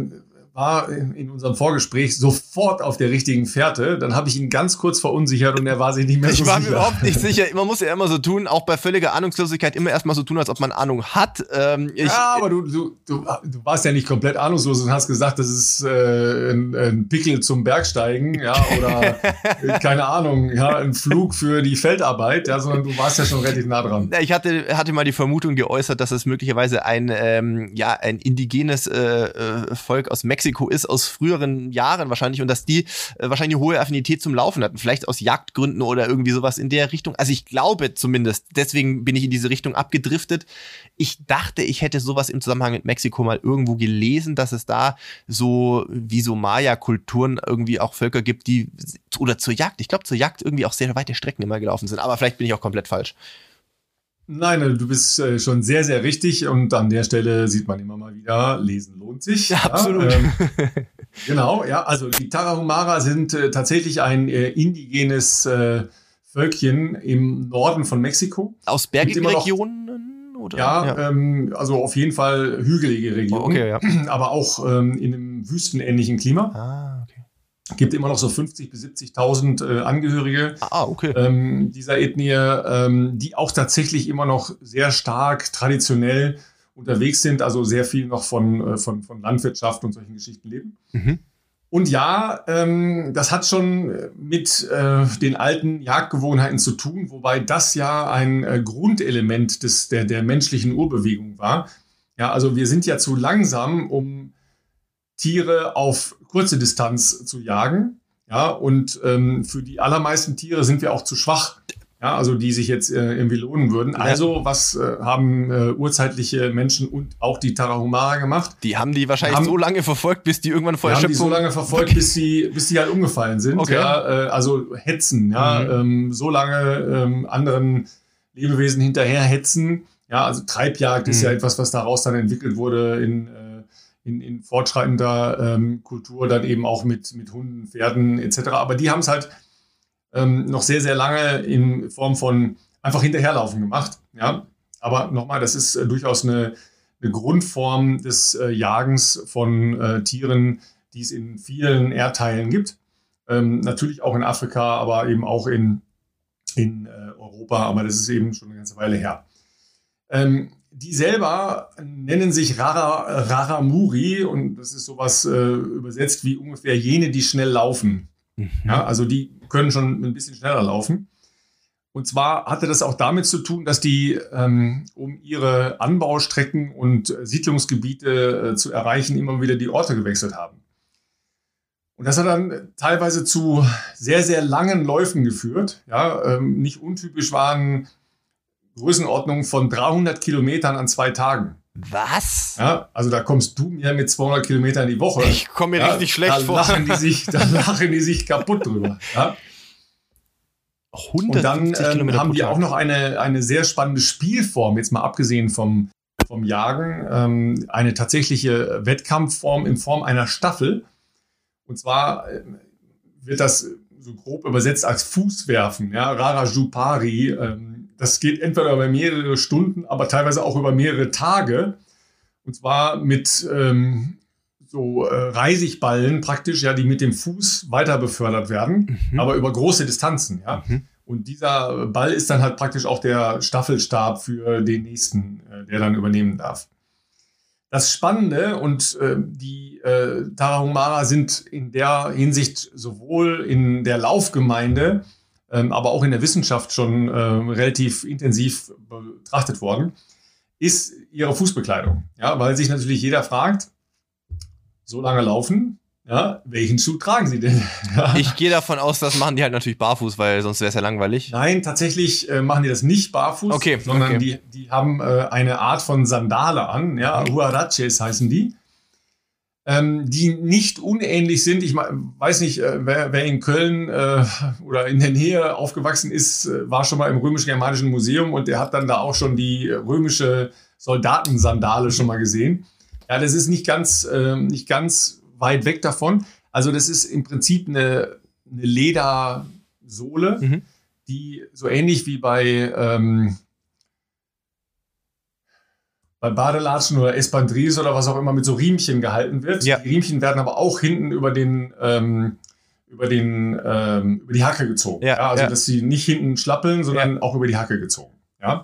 war in unserem Vorgespräch sofort auf der richtigen Fährte. Dann habe ich ihn ganz kurz verunsichert und er war sich nicht mehr so Ich war mir sicher. überhaupt nicht sicher. Man muss ja immer so tun, auch bei völliger Ahnungslosigkeit, immer erstmal so tun, als ob man Ahnung hat. Ähm, ich, ja, aber du, du, du, du warst ja nicht komplett ahnungslos und hast gesagt, das ist äh, ein, ein Pickel zum Bergsteigen, ja, oder äh, keine Ahnung, ja, ein Flug für die Feldarbeit, ja, sondern du warst ja schon relativ nah dran. Ja, Ich hatte, hatte mal die Vermutung geäußert, dass es möglicherweise ein, ähm, ja, ein indigenes äh, äh, Volk aus Mexiko ist, aus früheren Jahren wahrscheinlich, und dass die äh, wahrscheinlich eine hohe Affinität zum Laufen hatten. Vielleicht aus Jagdgründen oder irgendwie sowas in der Richtung. Also ich glaube zumindest, deswegen bin ich in diese Richtung abgedriftet. Ich dachte, ich hätte sowas im Zusammenhang mit Mexiko mal irgendwo gelesen, dass es da so wie so Maya-Kulturen irgendwie auch Völker gibt, die oder zur Jagd, ich glaube zur Jagd irgendwie auch sehr weite Strecken immer gelaufen sind. Aber vielleicht bin ich auch komplett falsch. Nein, du bist äh, schon sehr, sehr richtig und an der Stelle sieht man immer mal wieder, lesen lohnt sich. Ja, absolut. ähm, genau, ja, also die Tarahumara sind äh, tatsächlich ein äh, indigenes äh, Völkchen im Norden von Mexiko. Aus noch- Bergregionen Oder? Ja, ja. Ähm, also auf jeden Fall hügelige Region. Oh, okay, ja. Aber auch ähm, in einem wüstenähnlichen Klima. Ah. Gibt immer noch so 50.000 bis 70.000 äh, Angehörige ah, okay. ähm, dieser Ethnie, ähm, die auch tatsächlich immer noch sehr stark traditionell unterwegs sind, also sehr viel noch von, äh, von, von Landwirtschaft und solchen Geschichten leben. Mhm. Und ja, ähm, das hat schon mit äh, den alten Jagdgewohnheiten zu tun, wobei das ja ein äh, Grundelement des, der, der menschlichen Urbewegung war. Ja, also wir sind ja zu langsam, um Tiere auf kurze Distanz zu jagen. Ja, und ähm, für die allermeisten Tiere sind wir auch zu schwach, ja, also die sich jetzt äh, irgendwie lohnen würden. Also, was äh, haben äh, urzeitliche Menschen und auch die Tarahumara gemacht? Die haben die wahrscheinlich haben, so lange verfolgt, bis die irgendwann vor Erschöpfung... Haben die so lange verfolgt, bis sie, bis sie halt umgefallen sind. Okay. Ja, äh, also hetzen, ja, mhm. ähm, so lange ähm, anderen Lebewesen hinterher hetzen. Ja, also Treibjagd mhm. ist ja etwas, was daraus dann entwickelt wurde in, äh, in, in fortschreitender ähm, Kultur, dann eben auch mit, mit Hunden, Pferden etc. Aber die haben es halt ähm, noch sehr, sehr lange in Form von einfach hinterherlaufen gemacht. Ja, aber nochmal, das ist äh, durchaus eine, eine Grundform des äh, Jagens von äh, Tieren, die es in vielen Erdteilen gibt. Ähm, natürlich auch in Afrika, aber eben auch in, in äh, Europa, aber das ist eben schon eine ganze Weile her. Ähm, die selber nennen sich Rara, Raramuri und das ist sowas äh, übersetzt wie ungefähr jene, die schnell laufen. Mhm. Ja, also die können schon ein bisschen schneller laufen. Und zwar hatte das auch damit zu tun, dass die, ähm, um ihre Anbaustrecken und Siedlungsgebiete äh, zu erreichen, immer wieder die Orte gewechselt haben. Und das hat dann teilweise zu sehr, sehr langen Läufen geführt. Ja, ähm, nicht untypisch waren Größenordnungen von 300 Kilometern an zwei Tagen. Was? Ja, also da kommst du mir mit 200 Kilometern die Woche. Ich komme mir ja, richtig schlecht da vor. Lachen die sich, da lachen die sich kaputt drüber. Ja? Und dann ähm, haben die auch noch eine, eine sehr spannende Spielform, jetzt mal abgesehen vom, vom Jagen, ähm, eine tatsächliche Wettkampfform in Form einer Staffel. Und zwar äh, wird das so grob übersetzt als Fußwerfen, ja, Rara Jupari. Ähm, das geht entweder über mehrere Stunden, aber teilweise auch über mehrere Tage. Und zwar mit ähm, so äh, Reisigballen praktisch, ja, die mit dem Fuß weiter befördert werden, mhm. aber über große Distanzen, ja. Mhm. Und dieser Ball ist dann halt praktisch auch der Staffelstab für den nächsten, äh, der dann übernehmen darf. Das Spannende und äh, die äh, Tarahumara sind in der Hinsicht sowohl in der Laufgemeinde aber auch in der Wissenschaft schon ähm, relativ intensiv betrachtet worden, ist ihre Fußbekleidung. Ja, weil sich natürlich jeder fragt, so lange laufen, ja, welchen Schuh tragen sie denn? Ja. Ich gehe davon aus, das machen die halt natürlich barfuß, weil sonst wäre es ja langweilig. Nein, tatsächlich äh, machen die das nicht barfuß, okay, sondern okay. Die, die haben äh, eine Art von Sandale an, ja, Huaraches heißen die ähm, die nicht unähnlich sind. Ich weiß nicht, äh, wer, wer, in Köln äh, oder in der Nähe aufgewachsen ist, äh, war schon mal im römisch-germanischen Museum und der hat dann da auch schon die römische Soldatensandale schon mal gesehen. Ja, das ist nicht ganz, äh, nicht ganz weit weg davon. Also das ist im Prinzip eine, eine Ledersohle, mhm. die so ähnlich wie bei ähm, bei Badelatschen oder Espandries oder was auch immer mit so Riemchen gehalten wird. Ja. Die Riemchen werden aber auch hinten über den ähm, über den ähm, über die Hacke gezogen. Ja, ja also ja. dass sie nicht hinten schlappeln, sondern auch über die Hacke gezogen. Ja,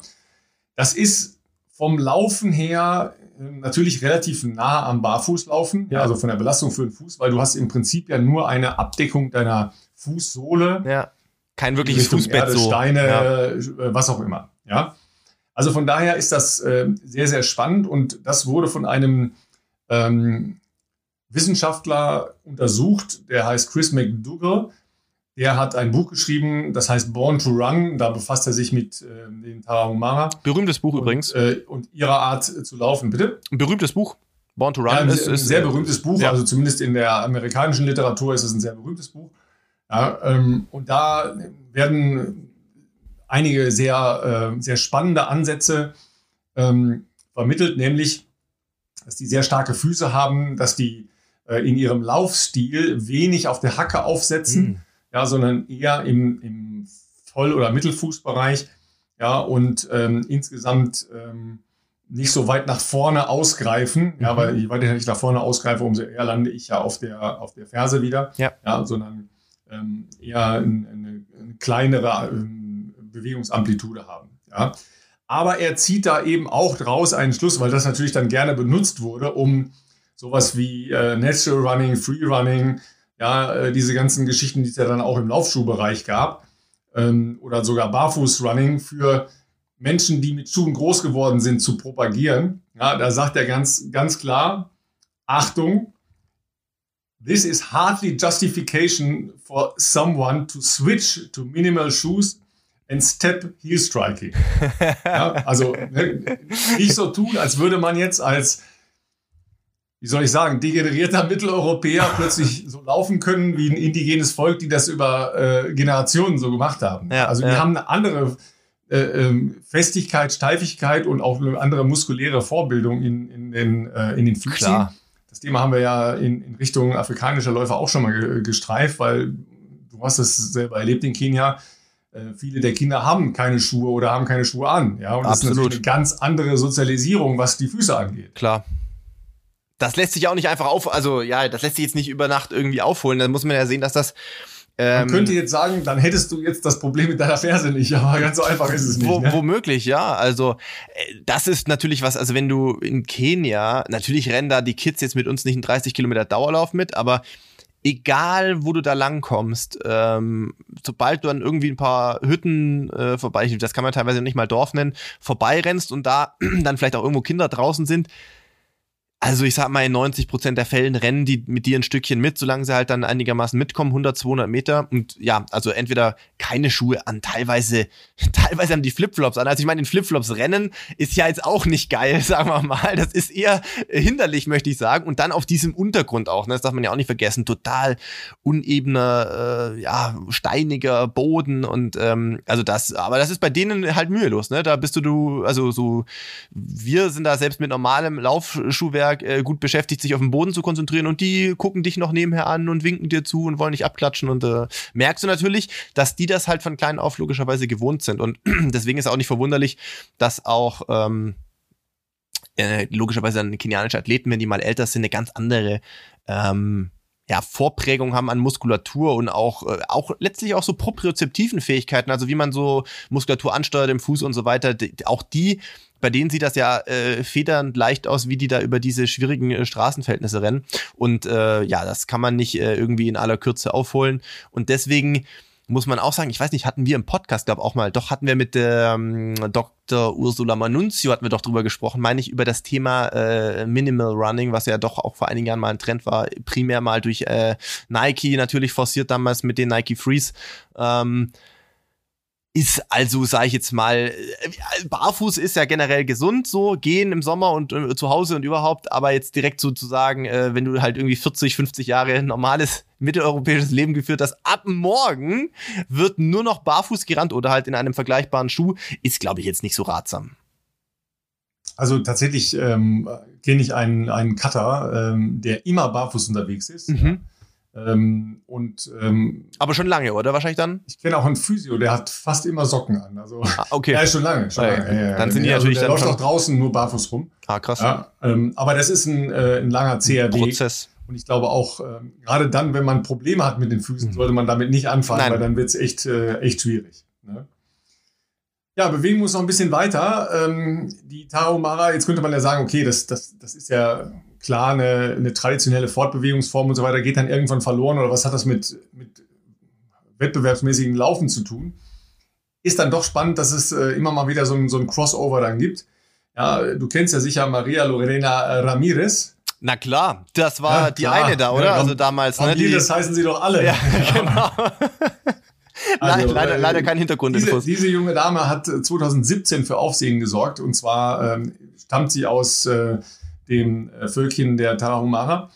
das ist vom Laufen her äh, natürlich relativ nah am Barfußlaufen, ja. also von der Belastung für den Fuß, weil du hast im Prinzip ja nur eine Abdeckung deiner Fußsohle. Ja. Kein wirkliches Fußbett Erde, so. Steine, äh, was auch immer. Ja. Also von daher ist das äh, sehr, sehr spannend und das wurde von einem ähm, Wissenschaftler untersucht, der heißt Chris McDougall. Der hat ein Buch geschrieben, das heißt Born to Run. Da befasst er sich mit äh, den Tarahumara. Berühmtes Buch und, übrigens. Äh, und ihrer Art äh, zu laufen, bitte. Ein berühmtes Buch. Born to Run ja, ein, ist, ein ist sehr äh, berühmtes Buch. Ja. Also zumindest in der amerikanischen Literatur ist es ein sehr berühmtes Buch. Ja, ähm, und da werden einige sehr, äh, sehr spannende Ansätze ähm, vermittelt, nämlich, dass die sehr starke Füße haben, dass die äh, in ihrem Laufstil wenig auf der Hacke aufsetzen, Mhm. ja, sondern eher im, im Voll- oder Mittelfußbereich, ja, und ähm, insgesamt ähm, nicht so weit nach vorne ausgreifen, mhm. ja, weil je weiter ich nach vorne ausgreife, umso eher lande ich ja auf der, auf der Ferse wieder, ja, ja sondern ähm, eher eine, eine kleinere ähm, Bewegungsamplitude haben, ja. Aber er zieht da eben auch draus einen Schluss, weil das natürlich dann gerne benutzt wurde, um sowas wie äh, Natural Running, Free Running, ja, äh, diese ganzen Geschichten, die es ja dann auch im Laufschuhbereich gab, ähm, oder sogar Barfuß Running für Menschen, die mit Schuhen groß geworden sind, zu propagieren. Ja, da sagt er ganz, ganz klar, Achtung, this is hardly justification for someone to switch to minimal shoes and step heel striking. ja, also ne, nicht so tun, als würde man jetzt als wie soll ich sagen, degenerierter Mitteleuropäer plötzlich so laufen können wie ein indigenes Volk, die das über äh, Generationen so gemacht haben. Ja, also die ja. haben eine andere äh, ähm, Festigkeit, Steifigkeit und auch eine andere muskuläre Vorbildung in, in, den, äh, in den Füßen. Klar. Das Thema haben wir ja in, in Richtung afrikanischer Läufer auch schon mal gestreift, weil du hast es selber erlebt in Kenia. Äh, viele der Kinder haben keine Schuhe oder haben keine Schuhe an. Ja, und das Absolut. ist natürlich eine ganz andere Sozialisierung, was die Füße angeht. Klar das lässt sich auch nicht einfach auf, also ja, das lässt sich jetzt nicht über Nacht irgendwie aufholen. Dann muss man ja sehen, dass das. Ähm, man könnte jetzt sagen, dann hättest du jetzt das Problem mit deiner Ferse nicht, aber ganz so einfach ist es nicht. Wo, ne? Womöglich, ja. Also äh, das ist natürlich was, also wenn du in Kenia, natürlich rennen da die Kids jetzt mit uns nicht einen 30 Kilometer Dauerlauf mit, aber egal wo du da langkommst, ähm, sobald du an irgendwie ein paar Hütten äh, vorbei, das kann man teilweise nicht mal Dorf nennen, vorbeirennst und da dann vielleicht auch irgendwo Kinder draußen sind, also ich sag mal, in 90 Prozent der Fällen rennen die mit dir ein Stückchen mit, solange sie halt dann einigermaßen mitkommen, 100, 200 Meter. Und ja, also entweder keine Schuhe an, teilweise, teilweise haben die Flipflops an. Also ich meine, in Flipflops rennen ist ja jetzt auch nicht geil, sagen wir mal. Das ist eher hinderlich, möchte ich sagen. Und dann auf diesem Untergrund auch, ne? das darf man ja auch nicht vergessen, total unebener, äh, ja, steiniger Boden und ähm, also das, aber das ist bei denen halt mühelos, ne? Da bist du, du, also so, wir sind da selbst mit normalem Laufschuhwerk Netzwerk äh, gut beschäftigt, sich auf den Boden zu konzentrieren und die gucken dich noch nebenher an und winken dir zu und wollen dich abklatschen und äh, merkst du natürlich, dass die das halt von klein auf logischerweise gewohnt sind. Und deswegen ist auch nicht verwunderlich, dass auch ähm, äh, logischerweise dann kenianische Athleten, wenn die mal älter sind, eine ganz andere ähm, ja, Vorprägung haben an Muskulatur und auch, äh, auch letztlich auch so propriozeptiven Fähigkeiten, also wie man so Muskulatur ansteuert im Fuß und so weiter, die, auch die bei denen sieht das ja äh, federnd leicht aus, wie die da über diese schwierigen äh, Straßenverhältnisse rennen. Und äh, ja, das kann man nicht äh, irgendwie in aller Kürze aufholen. Und deswegen muss man auch sagen, ich weiß nicht, hatten wir im Podcast, glaube auch mal, doch hatten wir mit ähm, Dr. Ursula Manunzio, hatten wir doch drüber gesprochen, meine ich, über das Thema äh, Minimal Running, was ja doch auch vor einigen Jahren mal ein Trend war, primär mal durch äh, Nike natürlich forciert damals mit den Nike Freeze. Ähm, ist also, sage ich jetzt mal, äh, barfuß ist ja generell gesund, so gehen im Sommer und äh, zu Hause und überhaupt, aber jetzt direkt sozusagen, äh, wenn du halt irgendwie 40, 50 Jahre normales mitteleuropäisches Leben geführt hast, ab morgen wird nur noch barfuß gerannt oder halt in einem vergleichbaren Schuh, ist, glaube ich, jetzt nicht so ratsam. Also tatsächlich ähm, kenne ich einen, einen Cutter, ähm, der immer barfuß unterwegs ist. Mhm. Ja ähm, und, ähm, Aber schon lange, oder? Wahrscheinlich dann? Ich kenne auch einen Physio, der hat fast immer Socken an. Also, ah, okay. Ja, schon lange. Schon lange. Ja, ja, dann sind die also, natürlich der dann läuft auch draußen nur barfuß rum. Ah, krass. Ja, ähm, aber das ist ein, äh, ein langer zäher Prozess. Und ich glaube auch, ähm, gerade dann, wenn man Probleme hat mit den Füßen, mhm. sollte man damit nicht anfangen, Nein. weil dann wird es echt, äh, echt schwierig. Ne? Ja, bewegen wir uns noch ein bisschen weiter. Ähm, die Tarahumara, jetzt könnte man ja sagen, okay, das, das, das ist ja klar, eine, eine traditionelle Fortbewegungsform und so weiter geht dann irgendwann verloren oder was hat das mit, mit wettbewerbsmäßigem Laufen zu tun? Ist dann doch spannend, dass es äh, immer mal wieder so ein, so ein Crossover dann gibt. Ja, du kennst ja sicher Maria Lorena Ramirez. Na klar, das war ja, die klar. eine da, oder? Ja, also damals. Ne, Ramirez heißen sie doch alle. Ja, genau. Also, leider, äh, leider kein Hintergrund. Diese, diese, junge Dame hat 2017 für Aufsehen gesorgt und zwar ähm, stammt sie aus äh, dem äh, Völkchen der Tarahumara,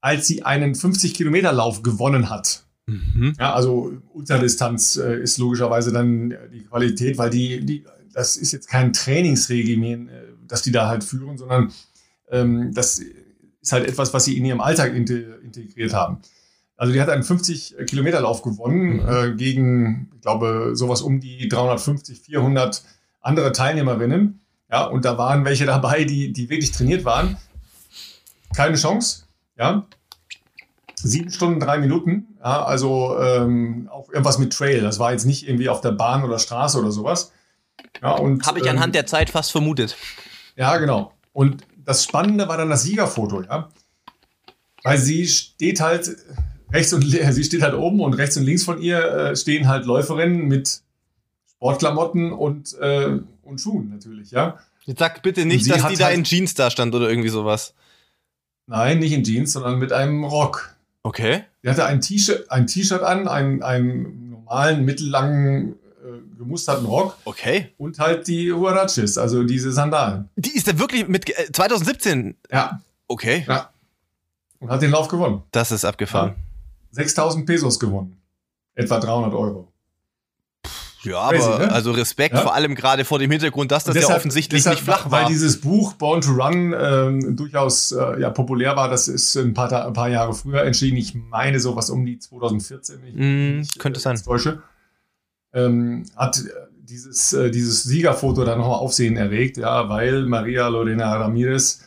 als sie einen 50-Kilometer-Lauf gewonnen hat. Mhm. Ja, also Ultradistanz äh, ist logischerweise dann die Qualität, weil die, die, das ist jetzt kein Trainingsregimen, äh, das die da halt führen, sondern ähm, das ist halt etwas, was sie in ihrem Alltag integriert haben. Also die hat einen 50-Kilometer-Lauf gewonnen mhm. äh, gegen, ich glaube, sowas um die 350, 400 andere Teilnehmerinnen Ja, und da waren welche dabei, die, die wirklich trainiert waren. Keine Chance. Ja. Sieben Stunden, drei Minuten. Ja, also ähm, auch irgendwas mit Trail. Das war jetzt nicht irgendwie auf der Bahn oder Straße oder sowas. Ja, und, Habe ich anhand ähm, der Zeit fast vermutet. Ja, genau. Und das Spannende war dann das Siegerfoto, ja. Weil sie steht halt rechts und sie steht halt oben und rechts und links von ihr äh, stehen halt Läuferinnen mit Sportklamotten und, äh, und Schuhen natürlich, ja. Jetzt sag bitte nicht, dass die da halt in Jeans da stand oder irgendwie sowas. Nein, nicht in Jeans, sondern mit einem Rock. Okay. Sie hatte ein T-Shirt ein T-Shirt an, einen, einen normalen, mittellangen, äh, gemusterten Rock. Okay. Und halt die Huarachis, also diese Sandalen. Die ist da wirklich mit äh, 2017? Ja. Okay. Ja. Und hat den Lauf gewonnen. Das ist abgefahren. Ja. 6000 Pesos gewonnen. Etwa 300 Euro. Ja, aber Crazy, ne? also Respekt, ja? vor allem gerade vor dem Hintergrund, dass das deshalb, ja offensichtlich deshalb, nicht flach war. Weil dieses Buch Born to Run ähm, durchaus äh, ja, populär war, das ist ein paar, ein paar Jahre früher entschieden. Ich meine sowas um die 2014. Ich, mm, ich, könnte äh, sein. Täusche. Ähm, hat dieses, äh, dieses Siegerfoto dann nochmal Aufsehen erregt, ja, weil Maria Lorena Ramirez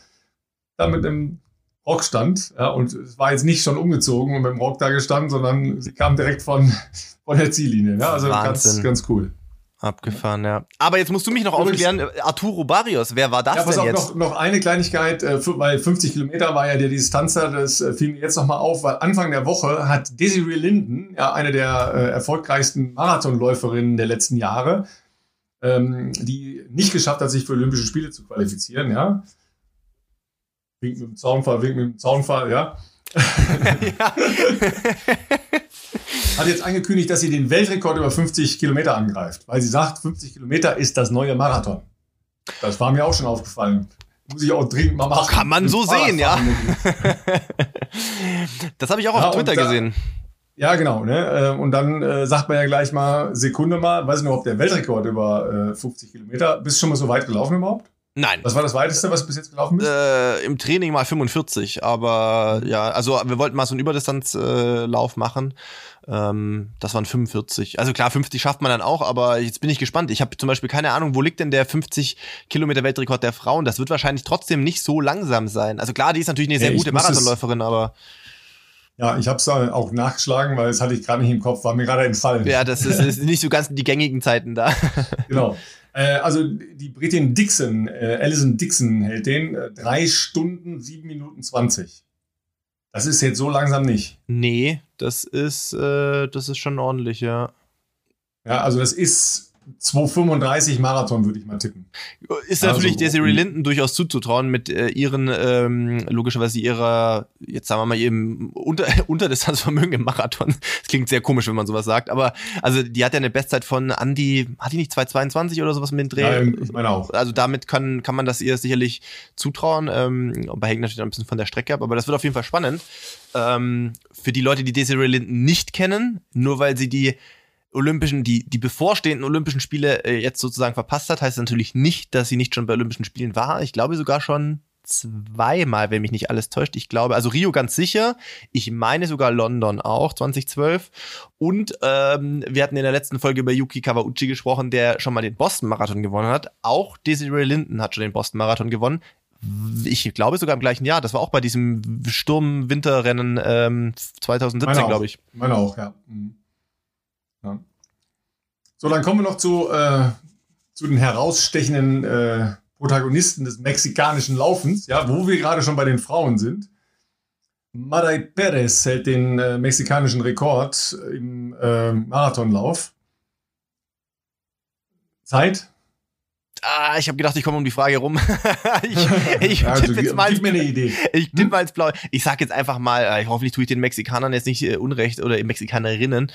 da mit einem Rock stand. Ja, und es war jetzt nicht schon umgezogen und mit dem Rock da gestanden, sondern sie kam direkt von, von der Ziellinie. Ja, also ganz, ganz cool. Abgefahren, ja. Aber jetzt musst du mich noch aufklären, Arturo Barrios, wer war das ja, pass denn auf, jetzt? Noch, noch eine Kleinigkeit, äh, weil 50 Kilometer war ja der Distanzer, das äh, fiel mir jetzt nochmal auf, weil Anfang der Woche hat Desiree Linden, ja, eine der äh, erfolgreichsten Marathonläuferinnen der letzten Jahre, ähm, die nicht geschafft hat, sich für Olympische Spiele zu qualifizieren, ja, Wink mit dem Zaunfall, wink mit dem Zaunfall, ja. ja. Hat jetzt angekündigt, dass sie den Weltrekord über 50 Kilometer angreift, weil sie sagt, 50 Kilometer ist das neue Marathon. Das war mir auch schon aufgefallen. Muss ich auch dringend mal machen. Kann man so sehen, ja. das habe ich auch ja, auf Twitter da, gesehen. Ja, genau. Ne? Äh, und dann äh, sagt man ja gleich mal, Sekunde mal, weiß ich noch, ob der Weltrekord über äh, 50 Kilometer, bist du schon mal so weit gelaufen überhaupt? Nein. Was war das weiteste, was bis jetzt gelaufen ist? Äh, Im Training mal 45, aber ja, also wir wollten mal so einen Überdistanzlauf äh, machen. Ähm, das waren 45. Also klar, 50 schafft man dann auch, aber jetzt bin ich gespannt. Ich habe zum Beispiel keine Ahnung, wo liegt denn der 50 Kilometer Weltrekord der Frauen? Das wird wahrscheinlich trotzdem nicht so langsam sein. Also klar, die ist natürlich eine sehr ja, gute Marathonläuferin, aber ja, ich habe es auch nachgeschlagen, weil das hatte ich gerade nicht im Kopf, war mir gerade entfallen. Ja, das ist, ist nicht so ganz die gängigen Zeiten da. genau. Äh, also die Britin Dixon, äh, Alison Dixon hält den äh, drei Stunden, sieben Minuten zwanzig. Das ist jetzt so langsam nicht. Nee, das ist, äh, das ist schon ordentlich, ja. Ja, also das ist 2,35 Marathon, würde ich mal tippen. Ist natürlich also, Desiree Linden durchaus zuzutrauen mit äh, ihren, ähm, logischerweise ihrer, jetzt sagen wir mal, ihrem Unter Unterdistanzvermögen im Marathon. Das klingt sehr komisch, wenn man sowas sagt, aber also die hat ja eine Bestzeit von Andy, hat die nicht 2,22 oder sowas mit dem Dreh? Ja, ich meine auch. Also damit kann, kann man das ihr sicherlich zutrauen, ähm, aber hängt natürlich ein bisschen von der Strecke ab, aber das wird auf jeden Fall spannend. Ähm, für die Leute, die Desiree Linden nicht kennen, nur weil sie die Olympischen, die, die bevorstehenden Olympischen Spiele äh, jetzt sozusagen verpasst hat, heißt natürlich nicht, dass sie nicht schon bei Olympischen Spielen war. Ich glaube sogar schon zweimal, wenn mich nicht alles täuscht. Ich glaube, also Rio ganz sicher. Ich meine sogar London auch, 2012. Und ähm, wir hatten in der letzten Folge über Yuki Kawauchi gesprochen, der schon mal den Boston-Marathon gewonnen hat. Auch Desiree Linden hat schon den Boston-Marathon gewonnen. Ich glaube sogar im gleichen Jahr. Das war auch bei diesem Sturm-Winterrennen ähm, 2017, glaube ich. Meine auch, ja. Mhm. Ja. So, dann kommen wir noch zu, äh, zu den herausstechenden äh, Protagonisten des mexikanischen Laufens, ja, wo wir gerade schon bei den Frauen sind. Maray Perez hält den äh, mexikanischen Rekord im äh, Marathonlauf. Zeit? Ah, ich habe gedacht, ich komme um die Frage rum. ich ich also, tippe jetzt mal, gib mir eine Idee. Ich tippe hm? mal ins Blaue. Ich sag jetzt einfach mal, äh, hoffentlich tue ich den Mexikanern jetzt nicht äh, unrecht oder Mexikanerinnen.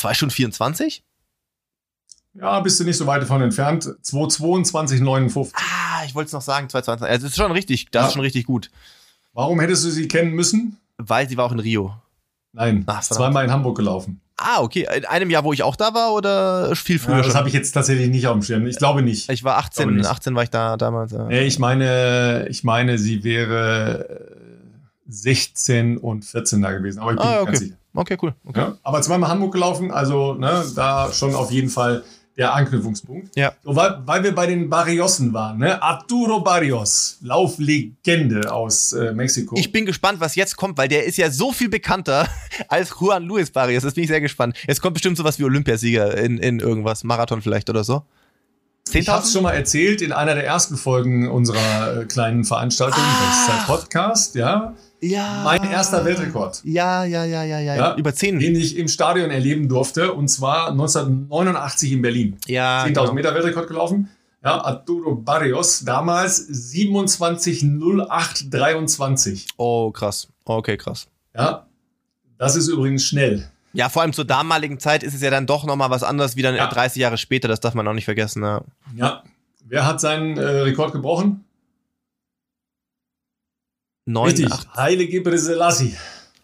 2 Stunden 24? Ja, bist du nicht so weit davon entfernt. 2,22,59. Ah, ich wollte es noch sagen, 2,22. Also, das ist schon richtig, das ja. ist schon richtig gut. Warum hättest du sie kennen müssen? Weil sie war auch in Rio. Nein, Ach, zweimal in Hamburg gelaufen. Ah, okay. In einem Jahr, wo ich auch da war oder viel früher? Ja, das habe ich jetzt tatsächlich nicht auf dem Schirm. Ich glaube nicht. Ich war 18, ich 18 war ich da damals. Ja. Nee, ich meine, ich meine, sie wäre 16 und 14 da gewesen. Aber ich bin ah, okay. ganz sicher. Okay, cool. Okay. Ja, aber zweimal Hamburg gelaufen, also ne, da schon auf jeden Fall der Anknüpfungspunkt. Ja. So, weil, weil wir bei den Barriosen waren, ne? Arturo Barrios, Lauflegende aus äh, Mexiko. Ich bin gespannt, was jetzt kommt, weil der ist ja so viel bekannter als Juan Luis Barrios. Das bin ich sehr gespannt. Jetzt kommt bestimmt sowas wie Olympiasieger in, in irgendwas, Marathon vielleicht oder so. Ich habe es schon mal erzählt in einer der ersten Folgen unserer äh, kleinen Veranstaltung, Bestzeit Podcast, ja. Ja. Mein erster Weltrekord. Ja, ja, ja, ja, ja. Ja, Über 10. Den ich im Stadion erleben durfte, und zwar 1989 in Berlin. Ja. 10.000 genau. Meter Weltrekord gelaufen. Ja, Arturo Barrios, damals 27.08.23. Oh, krass. Okay, krass. Ja, das ist übrigens schnell. Ja, vor allem zur damaligen Zeit ist es ja dann doch nochmal was anderes wie dann Ja. 30 Jahre später. Das darf man auch nicht vergessen. Ja. Ja. Wer hat seinen äh, Rekord gebrochen? Neun, Richtig, acht. Haile Gebre Selassie.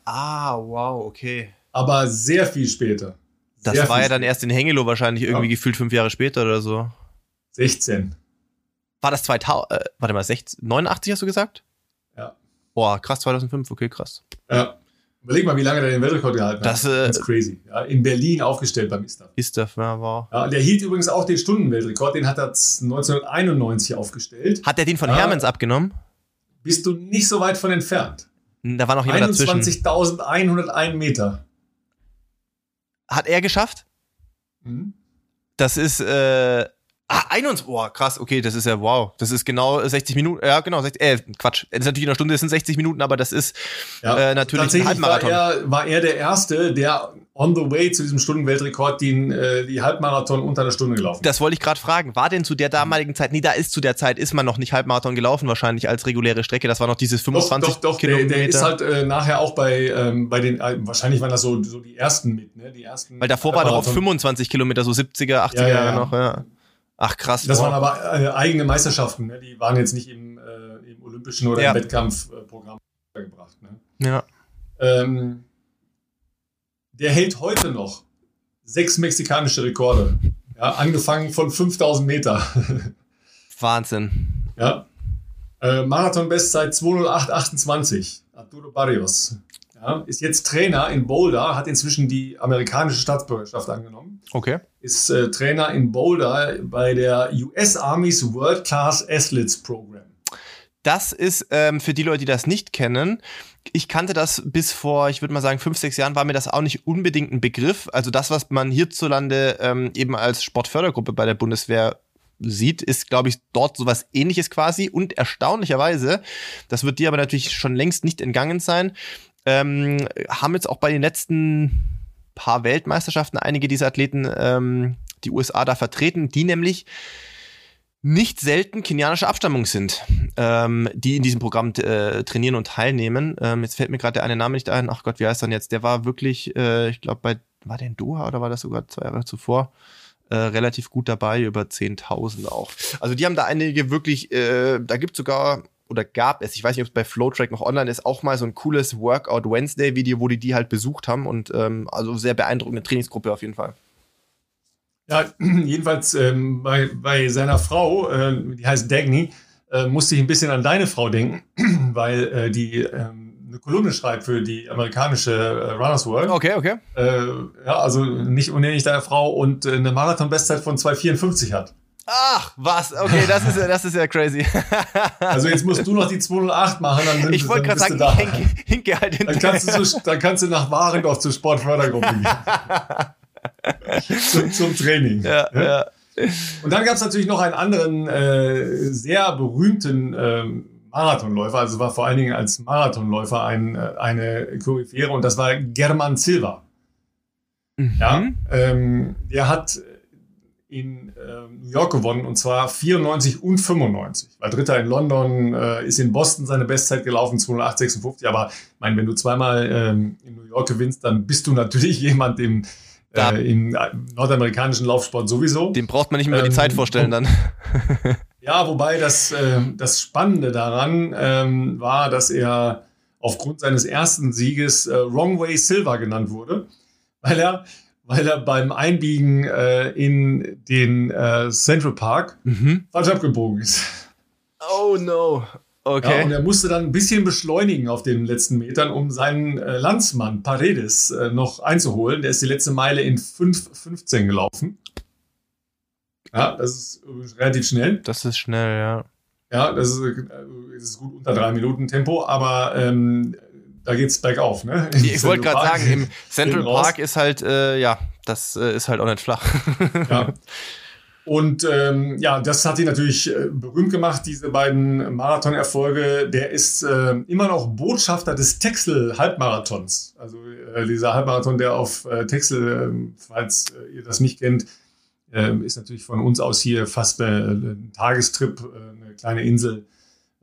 Ah, wow, okay. Aber sehr viel später. Das Sehr war viel ja dann erst in Hengelo wahrscheinlich irgendwie Ja. gefühlt fünf Jahre später oder so. 16. War das 2000, äh, warte mal, 16, 89 hast du gesagt? Ja. Boah, krass, 2005, okay, krass. Ja. Überleg mal, wie lange der den Weltrekord gehalten Das, hat. äh, Ganz crazy. Ja, in Berlin aufgestellt beim ISTA. Ist das, ja, wow. Ja, und der hielt übrigens auch den Stundenweltrekord, den hat er 1991 aufgestellt. Hat der den von Ja. Hermans abgenommen? Bist du nicht so weit von entfernt. Da war noch jemand dazwischen. 21.101 Meter. Hat er geschafft? Mhm. Das ist, äh, ah, 21, boah, krass, okay, das ist ja, wow. Das ist genau 60 Minuten, ja, genau, 60, äh, Quatsch. Das ist natürlich in einer Stunde, das sind 60 Minuten, aber das ist Ja. äh, natürlich ein Tatsächlich war Halbmarathon. er, war er der Erste, der on the way zu diesem Stundenweltrekord den, äh, die Halbmarathon unter einer Stunde gelaufen ist. Das wollte ich gerade fragen. War denn zu der damaligen Zeit, nee, da ist zu der Zeit, ist man noch nicht Halbmarathon gelaufen wahrscheinlich als reguläre Strecke. Das war noch dieses Doch, 25 doch, doch, der, Kilometer. der ist halt äh, nachher auch bei, ähm, bei den, äh, wahrscheinlich waren das so, so die ersten mit, ne? Die ersten Weil davor war doch auf Halbmarathon. 25 Kilometer, so 70er, 80er Ja, ja, Jahre ja. noch, ja. Ach krass. Das wow. waren aber äh, eigene Meisterschaften, ne? die waren jetzt nicht im, äh, im olympischen oder Ja. im Wettkampfprogramm gebracht. Ne? ja. Ähm, der hält heute noch sechs mexikanische Rekorde. Ja, angefangen von 5000 Meter. Wahnsinn. ja. Äh, Marathon-Bestzeit 208,28. Arturo Barrios. Ja, ist jetzt Trainer in Boulder, hat inzwischen die amerikanische Staatsbürgerschaft angenommen. Okay. Ist äh, Trainer in Boulder bei der US Army's World Class Athletes Program. Das ist ähm, für die Leute, die das nicht kennen. Ich kannte das bis vor, ich würde mal sagen, fünf, sechs Jahren war mir das auch nicht unbedingt ein Begriff. Also das, was man hierzulande ähm, eben als Sportfördergruppe bei der Bundeswehr sieht, ist, glaube ich, dort sowas ähnliches quasi. Und erstaunlicherweise, das wird dir aber natürlich schon längst nicht entgangen sein, ähm, haben jetzt auch bei den letzten paar Weltmeisterschaften einige dieser Athleten ähm, die USA da vertreten, die nämlich nicht selten kenianische Abstammung sind, ähm, die in diesem Programm äh, trainieren und teilnehmen. Ähm, jetzt fällt mir gerade der eine Name nicht ein. Ach Gott, wie heißt er denn jetzt? Der war wirklich, äh, ich glaube, bei war der in Doha oder war das sogar zwei Jahre zuvor? Äh, relativ gut dabei, über 10.000 auch. Also die haben da einige wirklich, äh, da gibt sogar oder gab es, ich weiß nicht, ob es bei Flowtrack noch online ist, auch mal so ein cooles Workout Wednesday Video, wo die die halt besucht haben und ähm, also sehr beeindruckende Trainingsgruppe auf jeden Fall. Ja, jedenfalls ähm, bei, bei seiner Frau, äh, die heißt Dagny, äh, musste ich ein bisschen an deine Frau denken, weil äh, die ähm, eine Kolumne schreibt für die amerikanische äh, Runners World. Okay, okay. Äh, ja, also nicht unähnlich deiner Frau und äh, eine Marathon-Bestzeit von 2,54 hat. Ach, was? Okay, das ist ja, das ist ja crazy. Also jetzt musst du noch die 208 machen, dann, sind, Ich wollte gerade sagen, du ich da. hinke, hinke halt Dann kannst, du zu, dann kannst du nach Warendorf zur Sportfördergruppe gehen. zum, zum Training. ja, ja. Und dann gab es natürlich noch einen anderen äh, sehr berühmten ähm, Marathonläufer, also war vor allen Dingen als Marathonläufer ein, äh, eine Koryphäre und das war German Silva. Ja, Mhm. ähm, der hat in ähm, New York gewonnen und zwar 94 und 95. War Dritter in London, äh, ist in Boston seine Bestzeit gelaufen, 208,56. Aber ich meine, wenn du zweimal ähm, in New York gewinnst, dann bist du natürlich jemand im, Da- äh, im nordamerikanischen Laufsport sowieso. Dem braucht man nicht mehr über die Ähm, Zeit vorstellen dann. Ja, wobei das, ähm, das Spannende daran ähm, war, dass er aufgrund seines ersten Sieges äh, Wrong Way Silver genannt wurde, weil er, weil er beim Einbiegen äh, in den äh, Central Park Mhm. falsch abgebogen ist. Oh no. Ja, und Okay. er musste dann ein bisschen beschleunigen auf den letzten Metern, um seinen äh, Landsmann Paredes äh, noch einzuholen. Der ist die letzte Meile in 5,15 gelaufen. Ja, das ist relativ schnell. Das ist schnell, ja. Ja, das ist, das ist gut unter drei Minuten Tempo, aber ähm, da geht's bergauf. Ne? ich wollte gerade sagen, im Central Park ist halt, äh, ja, das äh, ist halt auch nicht flach. ja. Und ähm, ja, das hat ihn natürlich äh, berühmt gemacht, diese beiden Marathonerfolge. Der ist äh, immer noch Botschafter des Texel-Halbmarathons. Also äh, dieser Halbmarathon, der auf äh, Texel, äh, falls äh, ihr das nicht kennt, äh, ist natürlich von uns aus hier fast äh, ein Tagestrip, äh, eine kleine Insel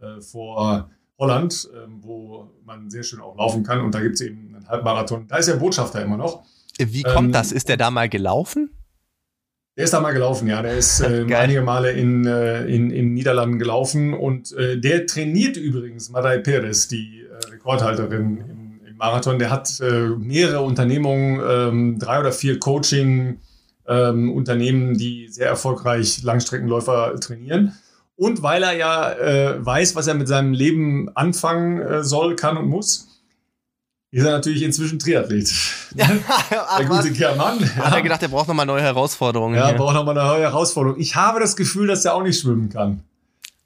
äh, vor Holland, äh, wo man sehr schön auch laufen kann. Und da gibt es eben einen Halbmarathon. Da ist er Botschafter immer noch. Wie kommt ähm, das? Ist der da mal gelaufen? Der ist da mal gelaufen, ja. Der ist äh, einige Male in, äh, in, in Niederlanden gelaufen und äh, der trainiert übrigens Madai Perez, die äh, Rekordhalterin im, im, Marathon. Der hat äh, mehrere Unternehmungen, ähm, drei oder vier Coaching-Unternehmen, ähm, die sehr erfolgreich Langstreckenläufer trainieren. Und weil er ja äh, weiß, was er mit seinem Leben anfangen soll, kann und muss, ist er natürlich inzwischen Triathlet. Ja, der gute Kermann. Ja. Hat er gedacht, er braucht nochmal neue Herausforderungen. Ja, er braucht nochmal eine neue Herausforderung. Ich habe das Gefühl, dass er auch nicht schwimmen kann.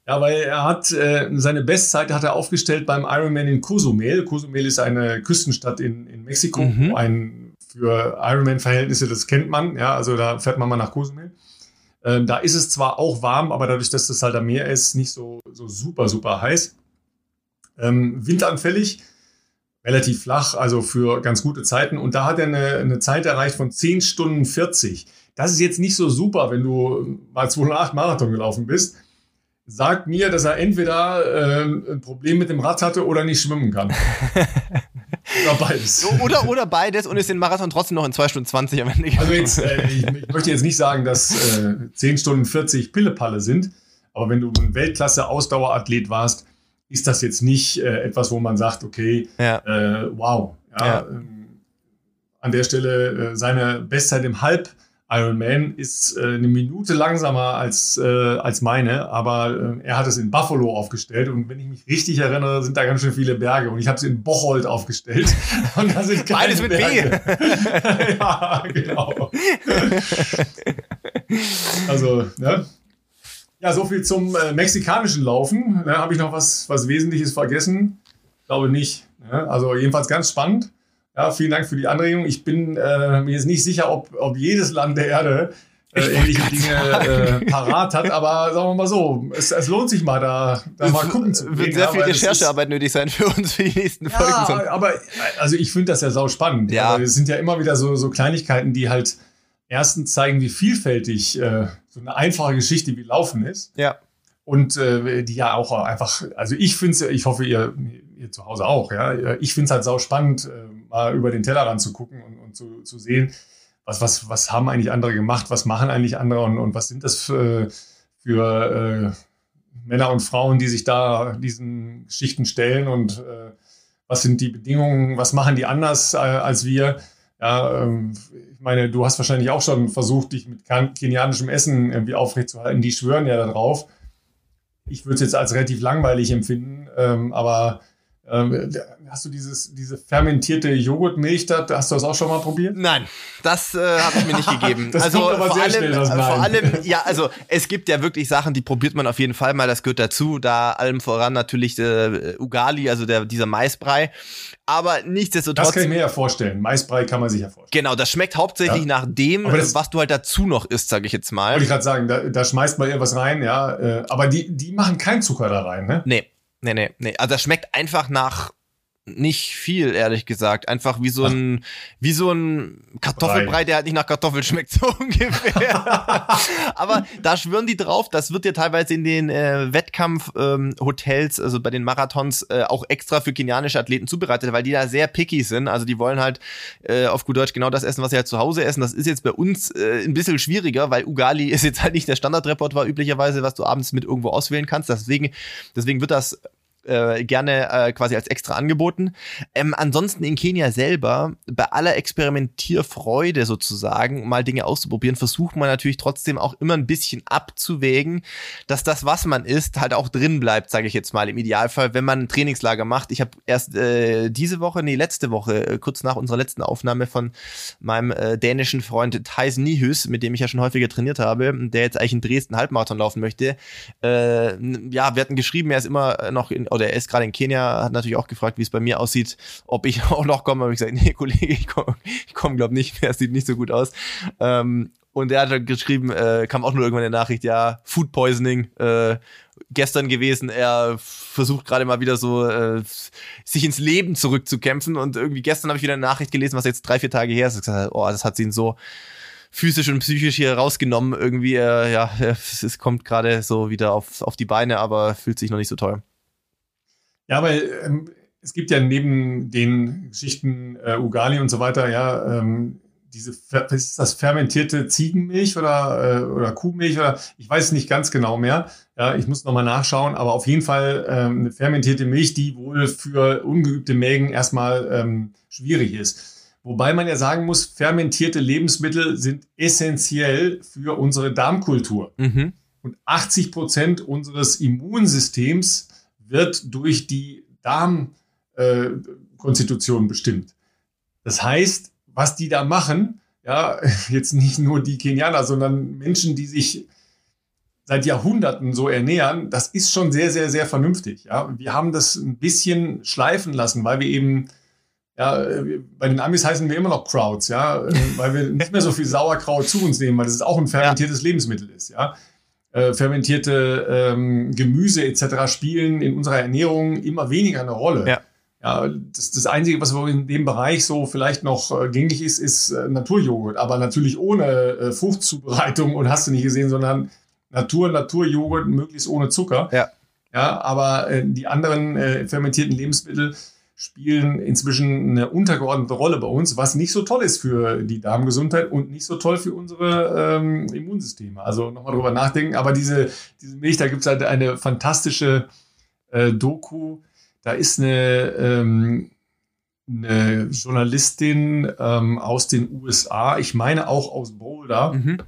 Ja, weil er hat äh, seine Bestzeit hat er aufgestellt beim Ironman in Cozumel. Cozumel ist eine Küstenstadt in, in Mexiko, mhm. ein für Ironman-Verhältnisse, das kennt man. Ja, also da fährt man mal nach Cozumel. Ähm, da ist es zwar auch warm, aber dadurch, dass das halt am Meer ist, nicht so, so super, super heiß. Ähm, windanfällig relativ flach, also für ganz gute Zeiten. Und da hat er eine, eine Zeit erreicht von 10 Stunden 40. Das ist jetzt nicht so super, wenn du mal 208 Marathon gelaufen bist. Sagt mir, dass er entweder äh, ein Problem mit dem Rad hatte oder nicht schwimmen kann. oder beides. Oder, oder beides und ist den Marathon trotzdem noch in 2 Stunden 20 am Ende Also jetzt, äh, ich, ich, möchte jetzt nicht sagen, dass äh, 10 Stunden 40 Pillepalle sind, aber wenn du ein Weltklasse-Ausdauerathlet warst, ist das jetzt nicht äh, etwas, wo man sagt, okay, ja. äh, wow. Ja, ja. Ähm, an der Stelle äh, seine Bestzeit im Halb Ironman ist äh, eine Minute langsamer als, äh, als meine, aber äh, er hat es in Buffalo aufgestellt und wenn ich mich richtig erinnere, sind da ganz schön viele Berge und ich habe es in Bocholt aufgestellt und da sind keine Beides mit Berge. B. ja, genau. also, ne? Ja, so viel zum äh, mexikanischen Laufen. Ne, Habe ich noch was, was Wesentliches vergessen? Glaube nicht. Ne? Also jedenfalls ganz spannend. Ja, vielen Dank für die Anregung. Ich bin äh, mir jetzt nicht sicher, ob, ob jedes Land der Erde äh, ähnliche Dinge äh, parat hat, aber sagen wir mal so, es, es lohnt sich mal da, da mal gucken zu Wird sehr viel Recherchearbeit nötig sein für uns für die nächsten ja, Folgen. aber also ich finde das ja sau spannend. Ja. Es sind ja immer wieder so, so Kleinigkeiten, die halt erstens zeigen, wie vielfältig äh, so eine einfache Geschichte wie Laufen ist. Ja. Und äh, die ja auch einfach, also ich finde es, ich hoffe, ihr, ihr zu Hause auch, ja. Ich finde es halt sau spannend, äh, mal über den Tellerrand zu gucken und, und zu, zu sehen, was, was, was haben eigentlich andere gemacht, was machen eigentlich andere und, und was sind das für, für äh, Männer und Frauen, die sich da diesen Geschichten stellen und äh, was sind die Bedingungen, was machen die anders äh, als wir. Ja, ähm, ich meine, du hast wahrscheinlich auch schon versucht, dich mit kenianischem Essen irgendwie aufrechtzuerhalten. Die schwören ja darauf. Ich würde es jetzt als relativ langweilig empfinden, ähm, aber ähm, hast du dieses, diese fermentierte Joghurtmilch da, hast du das auch schon mal probiert? Nein, das äh, habe ich mir nicht gegeben. das also aber vor sehr allem, schnell, das vor allem, ja, also es gibt ja wirklich Sachen, die probiert man auf jeden Fall mal, das gehört dazu. Da allem voran natürlich äh, Ugali, also der, dieser Maisbrei. Aber nichtsdestotrotz. Das kann ich mir ja vorstellen. Maisbrei kann man sich ja vorstellen. Genau, das schmeckt hauptsächlich ja. nach dem, das, was du halt dazu noch isst, sage ich jetzt mal. Wollte ich gerade sagen, da, da schmeißt man irgendwas rein, ja. Äh, aber die, die machen keinen Zucker da rein, ne? Nee. Nee, nee, nee. Also das schmeckt einfach nach nicht viel, ehrlich gesagt. Einfach wie so ein, wie so ein Kartoffelbrei, der halt nicht nach Kartoffel schmeckt, so ungefähr. Aber da schwören die drauf, das wird ja teilweise in den äh, Wettkampfhotels, ähm, also bei den Marathons, äh, auch extra für kenianische Athleten zubereitet, weil die da sehr picky sind. Also die wollen halt äh, auf gut Deutsch genau das essen, was sie halt zu Hause essen. Das ist jetzt bei uns äh, ein bisschen schwieriger, weil Ugali ist jetzt halt nicht der Standardrepertoire üblicherweise, was du abends mit irgendwo auswählen kannst. Deswegen, deswegen wird das äh, gerne äh, quasi als extra angeboten. Ähm, ansonsten in Kenia selber, bei aller Experimentierfreude sozusagen, mal Dinge auszuprobieren, versucht man natürlich trotzdem auch immer ein bisschen abzuwägen, dass das, was man isst, halt auch drin bleibt, sage ich jetzt mal im Idealfall, wenn man ein Trainingslager macht. Ich habe erst äh, diese Woche, nee, letzte Woche, äh, kurz nach unserer letzten Aufnahme von meinem äh, dänischen Freund Thais Nihus, mit dem ich ja schon häufiger trainiert habe, der jetzt eigentlich in Dresden Halbmarathon laufen möchte. Äh, ja, wir hatten geschrieben, er ist immer noch in, oder er ist gerade in Kenia, hat natürlich auch gefragt, wie es bei mir aussieht, ob ich auch noch komme. Habe ich gesagt, nee, Kollege, ich komme, ich komm, glaube nicht mehr, es sieht nicht so gut aus. Ähm, und er hat geschrieben, äh, kam auch nur irgendwann eine Nachricht, ja, Food Poisoning, äh, gestern gewesen. Er versucht gerade mal wieder so äh, sich ins Leben zurückzukämpfen. Und irgendwie gestern habe ich wieder eine Nachricht gelesen, was jetzt drei, vier Tage her ist. Gesagt, oh, das hat ihn so physisch und psychisch hier rausgenommen. Irgendwie, äh, ja, es kommt gerade so wieder auf, auf die Beine, aber fühlt sich noch nicht so toll. Ja, weil ähm, es gibt ja neben den Geschichten äh, Ugali und so weiter, ja, ähm, diese, ist das fermentierte Ziegenmilch oder, äh, oder Kuhmilch oder ich weiß nicht ganz genau mehr. Ja, ich muss nochmal nachschauen, aber auf jeden Fall ähm, eine fermentierte Milch, die wohl für ungeübte Mägen erstmal ähm, schwierig ist. Wobei man ja sagen muss, fermentierte Lebensmittel sind essentiell für unsere Darmkultur. Mhm. Und 80 Prozent unseres Immunsystems wird durch die Darmkonstitution äh, bestimmt. Das heißt, was die da machen, ja, jetzt nicht nur die Kenianer, sondern Menschen, die sich seit Jahrhunderten so ernähren, das ist schon sehr, sehr, sehr vernünftig. Ja, wir haben das ein bisschen schleifen lassen, weil wir eben ja, bei den Amis heißen wir immer noch Crowds, ja, weil wir nicht mehr so viel Sauerkraut zu uns nehmen, weil das auch ein fermentiertes ja. Lebensmittel ist, ja. Äh, fermentierte ähm, Gemüse etc. spielen in unserer Ernährung immer weniger eine Rolle. Ja. Ja, das, das Einzige, was in dem Bereich so vielleicht noch äh, gängig ist, ist äh, Naturjoghurt. Aber natürlich ohne äh, Fruchtzubereitung und hast du nicht gesehen, sondern Natur, Naturjoghurt, möglichst ohne Zucker. Ja. Ja, aber äh, die anderen äh, fermentierten Lebensmittel spielen inzwischen eine untergeordnete Rolle bei uns, was nicht so toll ist für die Darmgesundheit und nicht so toll für unsere ähm, Immunsysteme. Also nochmal drüber nachdenken. Aber diese, diese Milch, da gibt es halt eine fantastische äh, Doku da ist eine, ähm, eine Journalistin ähm, aus den USA, ich meine auch aus Boulder, mhm.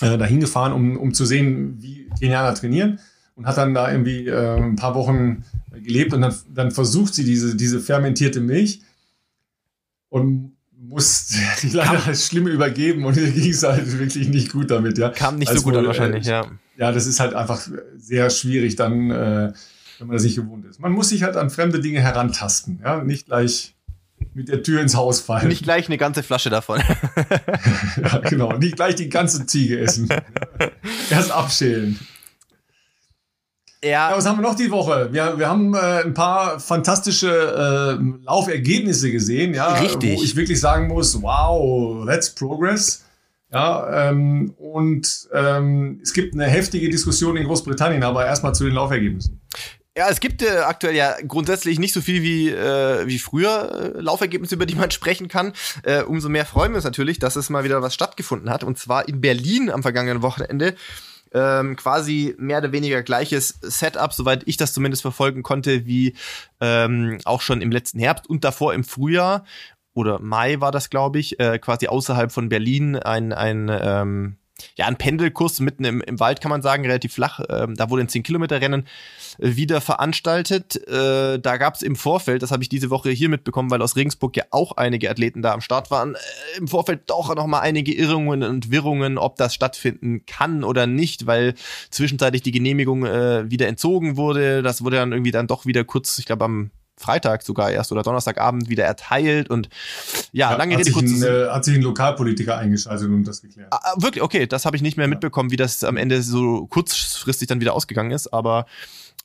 äh, dahin gefahren, um, um zu sehen, wie Kenianer trainieren und hat dann da irgendwie äh, ein paar Wochen gelebt und dann, dann versucht sie diese, diese fermentierte Milch und muss die leider das Schlimme übergeben und ihr ging es halt wirklich nicht gut damit, ja. Kam nicht also, so gut an wahrscheinlich, äh, ja. Ja, das ist halt einfach sehr schwierig dann äh, wenn man das nicht gewohnt ist. Man muss sich halt an fremde Dinge herantasten, ja, nicht gleich mit der Tür ins Haus fallen. Nicht gleich eine ganze Flasche davon. ja, genau, nicht gleich die ganze Ziege essen. Erst abschälen. Ja. ja. Was haben wir noch die Woche? Wir, wir haben äh, ein paar fantastische äh, Laufergebnisse gesehen, ja, Richtig. wo ich wirklich sagen muss, wow, that's progress. Ja, ähm, und ähm, es gibt eine heftige Diskussion in Großbritannien, aber erstmal zu den Laufergebnissen. Ja, es gibt äh, aktuell ja grundsätzlich nicht so viel wie, äh, wie früher äh, Laufergebnisse, über die man sprechen kann. Äh, umso mehr freuen wir uns natürlich, dass es mal wieder was stattgefunden hat. Und zwar in Berlin am vergangenen Wochenende. Ähm, quasi mehr oder weniger gleiches Setup, soweit ich das zumindest verfolgen konnte, wie ähm, auch schon im letzten Herbst und davor im Frühjahr oder Mai war das, glaube ich, äh, quasi außerhalb von Berlin ein, ein ähm, ja, ein Pendelkurs mitten im, im Wald, kann man sagen, relativ flach. Ähm, da wurde ein 10-Kilometer-Rennen äh, wieder veranstaltet. Äh, da gab es im Vorfeld, das habe ich diese Woche hier mitbekommen, weil aus Regensburg ja auch einige Athleten da am Start waren, äh, im Vorfeld doch noch mal einige Irrungen und Wirrungen, ob das stattfinden kann oder nicht, weil zwischenzeitlich die Genehmigung äh, wieder entzogen wurde. Das wurde dann irgendwie dann doch wieder kurz, ich glaube am Freitag sogar erst oder Donnerstagabend wieder erteilt und ja, ja lange Rede kurz. Ein, äh, hat sich ein Lokalpolitiker eingeschaltet und das geklärt. Ah, ah, wirklich, okay, das habe ich nicht mehr ja. mitbekommen, wie das am Ende so kurzfristig dann wieder ausgegangen ist, aber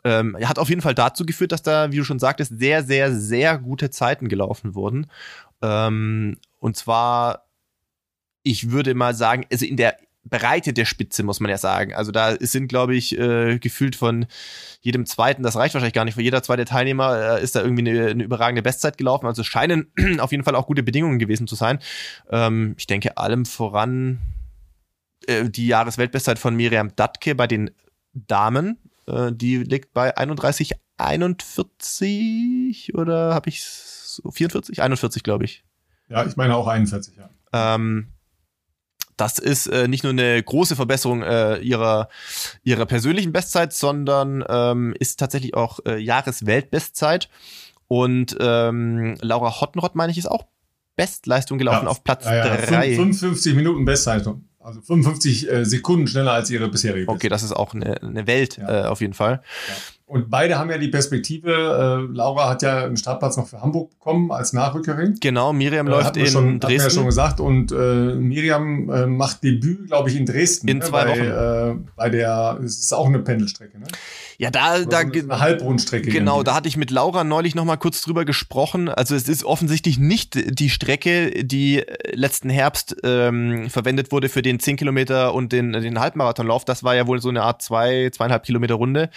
ähm, hat auf jeden Fall dazu geführt, dass da, wie du schon sagtest, sehr, sehr, sehr gute Zeiten gelaufen wurden. Ähm, und zwar, ich würde mal sagen, also in der Breite der Spitze, muss man ja sagen. Also da sind, glaube ich, äh, gefühlt von jedem zweiten, das reicht wahrscheinlich gar nicht, für jeder zweite Teilnehmer äh, ist da irgendwie eine, eine, überragende Bestzeit gelaufen. Also es scheinen auf jeden Fall auch gute Bedingungen gewesen zu sein. Ähm, ich denke allem voran äh, die Jahresweltbestzeit von Miriam Datke bei den Damen Äh, die liegt bei 31, 41 oder habe ich so 44? 41, glaube ich. Ja, ich meine auch 41, ja. Ähm, das ist äh, nicht nur eine große Verbesserung äh, ihrer, ihrer persönlichen Bestzeit, sondern ähm, ist tatsächlich auch äh, Jahresweltbestzeit. Und ähm, Laura Hottenrott, meine ich, ist auch Bestleistung gelaufen ja, auf Platz 3. Ja, ja. 55 Minuten Bestleistung. Also 55 äh, Sekunden schneller als ihre bisherige. Okay, das ist auch eine, eine Welt ja. äh, auf jeden Fall. Und beide haben ja die Perspektive. Äh, Laura hat ja einen Startplatz noch für Hamburg bekommen als Nachrückerin. Genau, Miriam äh, läuft in schon, Dresden. Hat ja schon gesagt. Und äh, Miriam äh, macht Debüt, glaube ich, in Dresden. In ne? zwei bei, Wochen. Äh, bei der, es ist auch eine Pendelstrecke, ne? Ja, da, da so eine Halbrundstrecke. Genau, da hatte ich mit Laura neulich noch mal kurz drüber gesprochen. Also es ist offensichtlich nicht die Strecke, die letzten Herbst ähm, verwendet wurde für den 10 Kilometer und den, den Halbmarathonlauf. Das war ja wohl so eine Art zwei, zweieinhalb Kilometer Runde.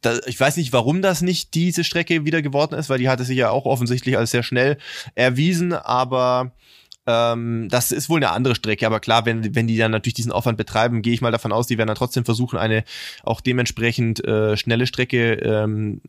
Da, ich weiß nicht, warum das nicht diese Strecke wieder geworden ist, weil die hatte sich ja auch offensichtlich als sehr schnell erwiesen, aber ähm, das ist wohl eine andere Strecke, aber klar, wenn, wenn die dann natürlich diesen Aufwand betreiben, gehe ich mal davon aus, die werden dann trotzdem versuchen, eine auch dementsprechend äh, schnelle Strecke ähm,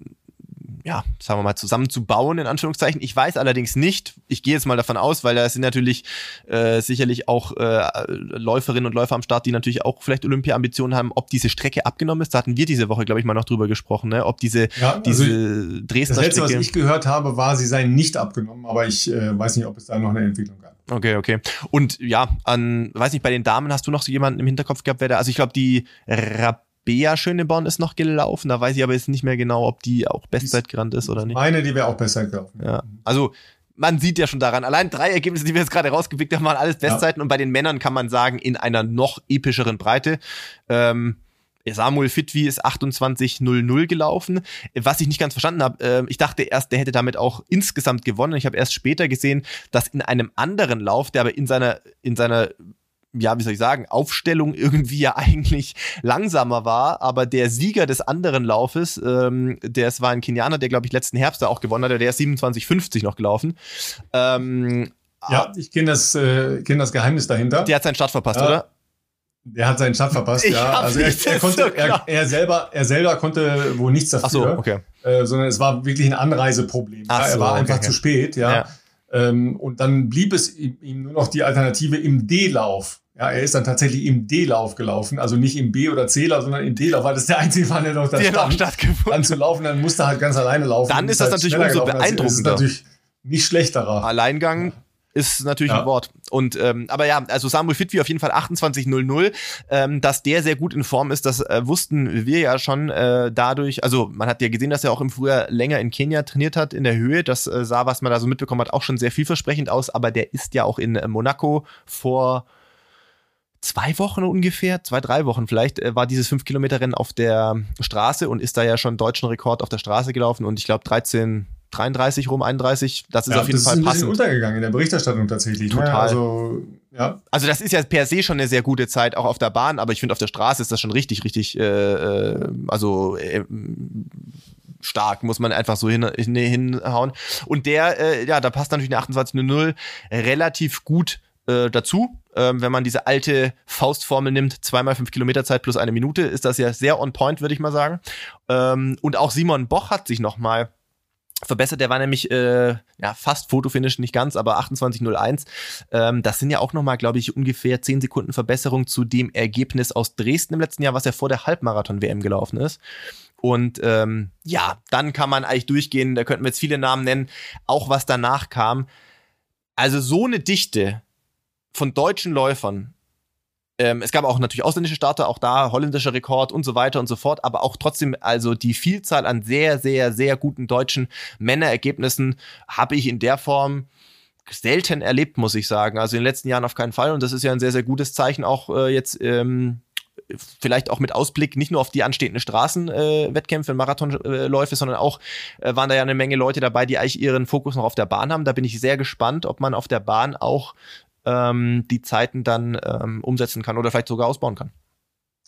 ja, sagen wir mal, zusammenzubauen, in Anführungszeichen. Ich weiß allerdings nicht, ich gehe jetzt mal davon aus, weil da sind natürlich äh, sicherlich auch äh, Läuferinnen und Läufer am Start, die natürlich auch vielleicht Olympia-Ambitionen haben, ob diese Strecke abgenommen ist. Da hatten wir diese Woche, glaube ich, mal noch drüber gesprochen, ne? ob diese, ja, also diese Dresdner Das letzte, was ich gehört habe, war, sie seien nicht abgenommen, aber ich äh, weiß nicht, ob es da noch eine Entwicklung gab. Okay, okay. Und ja, an, weiß nicht, bei den Damen hast du noch so jemanden im Hinterkopf gehabt, wer da, also ich glaube, die Rap Bea Schöneborn ist noch gelaufen. Da weiß ich aber jetzt nicht mehr genau, ob die auch Bestzeit gerannt ist oder nicht. Meine, die wäre auch Bestzeit gelaufen. Ja. Also, man sieht ja schon daran, allein drei Ergebnisse, die wir jetzt gerade rausgepickt haben, waren alles Bestzeiten. Ja. Und bei den Männern kann man sagen, in einer noch epischeren Breite. Ähm, Samuel Fitwi ist 28.00 gelaufen. Was ich nicht ganz verstanden habe, äh, ich dachte erst, der hätte damit auch insgesamt gewonnen. Ich habe erst später gesehen, dass in einem anderen Lauf, der aber in seiner, in seiner ja, wie soll ich sagen, Aufstellung irgendwie ja eigentlich langsamer war, aber der Sieger des anderen Laufes, ähm, der es war ein Kenianer, der glaube ich letzten Herbst da auch gewonnen hat, der ist 27,50 noch gelaufen. Ähm, ja, ich kenne das, äh, kenn das Geheimnis dahinter. Der hat seinen Start verpasst, ja. oder? Der hat seinen Start verpasst, ich ja. Also er, er konnte, so er, er, selber, er selber konnte wohl nichts dafür. Ach so, okay. Äh, sondern es war wirklich ein Anreiseproblem. Ach ja, er so, war einfach okay. zu spät, ja. ja. Ähm, und dann blieb es ihm nur noch die Alternative im D-Lauf. Ja, er ist dann tatsächlich im D-Lauf gelaufen, also nicht im B- oder C-Lauf, sondern im D-Lauf, weil das der einzige war, der noch da stand. Dann zu laufen, dann musste er halt ganz alleine laufen. Dann ist das halt natürlich umso beeindruckender. Das ist natürlich nicht schlechterer. Alleingang ja. Ist natürlich ja. ein Wort. Und ähm, aber ja, also Samuel Fitwi auf jeden Fall 28:00, ähm, dass der sehr gut in Form ist, das äh, wussten wir ja schon äh, dadurch. Also man hat ja gesehen, dass er auch im Frühjahr länger in Kenia trainiert hat in der Höhe. Das äh, sah, was man da so mitbekommen hat, auch schon sehr vielversprechend aus. Aber der ist ja auch in äh, Monaco vor zwei Wochen ungefähr, zwei, drei Wochen vielleicht, äh, war dieses 5 Kilometer Rennen auf der Straße und ist da ja schon deutschen Rekord auf der Straße gelaufen und ich glaube 13, 33 rum, 31, das ist ja, auf jeden Fall passend. Das ist ein untergegangen in der Berichterstattung tatsächlich. Ne? Total. Also, ja. also das ist ja per se schon eine sehr gute Zeit, auch auf der Bahn, aber ich finde auf der Straße ist das schon richtig, richtig, äh, äh also äh, stark, muss man einfach so hin, hin, hinhauen. Und der, äh, ja, da passt natürlich eine 28.00 relativ gut äh, dazu. Ähm, wenn man diese alte Faustformel nimmt, zweimal fünf Kilometer Zeit plus eine Minute, ist das ja sehr on point, würde ich mal sagen. Ähm, und auch Simon Boch hat sich nochmal verbessert. Der war nämlich äh, ja fast Fotofinish, nicht ganz, aber 28:01. Ähm, das sind ja auch nochmal, glaube ich, ungefähr zehn Sekunden Verbesserung zu dem Ergebnis aus Dresden im letzten Jahr, was ja vor der Halbmarathon-WM gelaufen ist. Und ähm, ja, dann kann man eigentlich durchgehen. Da könnten wir jetzt viele Namen nennen, auch was danach kam. Also so eine Dichte von deutschen Läufern. Ähm, es gab auch natürlich ausländische Starter, auch da holländischer Rekord und so weiter und so fort, aber auch trotzdem, also die Vielzahl an sehr, sehr, sehr guten deutschen Männerergebnissen habe ich in der Form selten erlebt, muss ich sagen. Also in den letzten Jahren auf keinen Fall. Und das ist ja ein sehr, sehr gutes Zeichen auch äh, jetzt ähm, vielleicht auch mit Ausblick nicht nur auf die anstehenden Straßenwettkämpfe, äh, Marathonläufe, sondern auch äh, waren da ja eine Menge Leute dabei, die eigentlich ihren Fokus noch auf der Bahn haben. Da bin ich sehr gespannt, ob man auf der Bahn auch ähm, die Zeiten dann ähm, umsetzen kann oder vielleicht sogar ausbauen kann.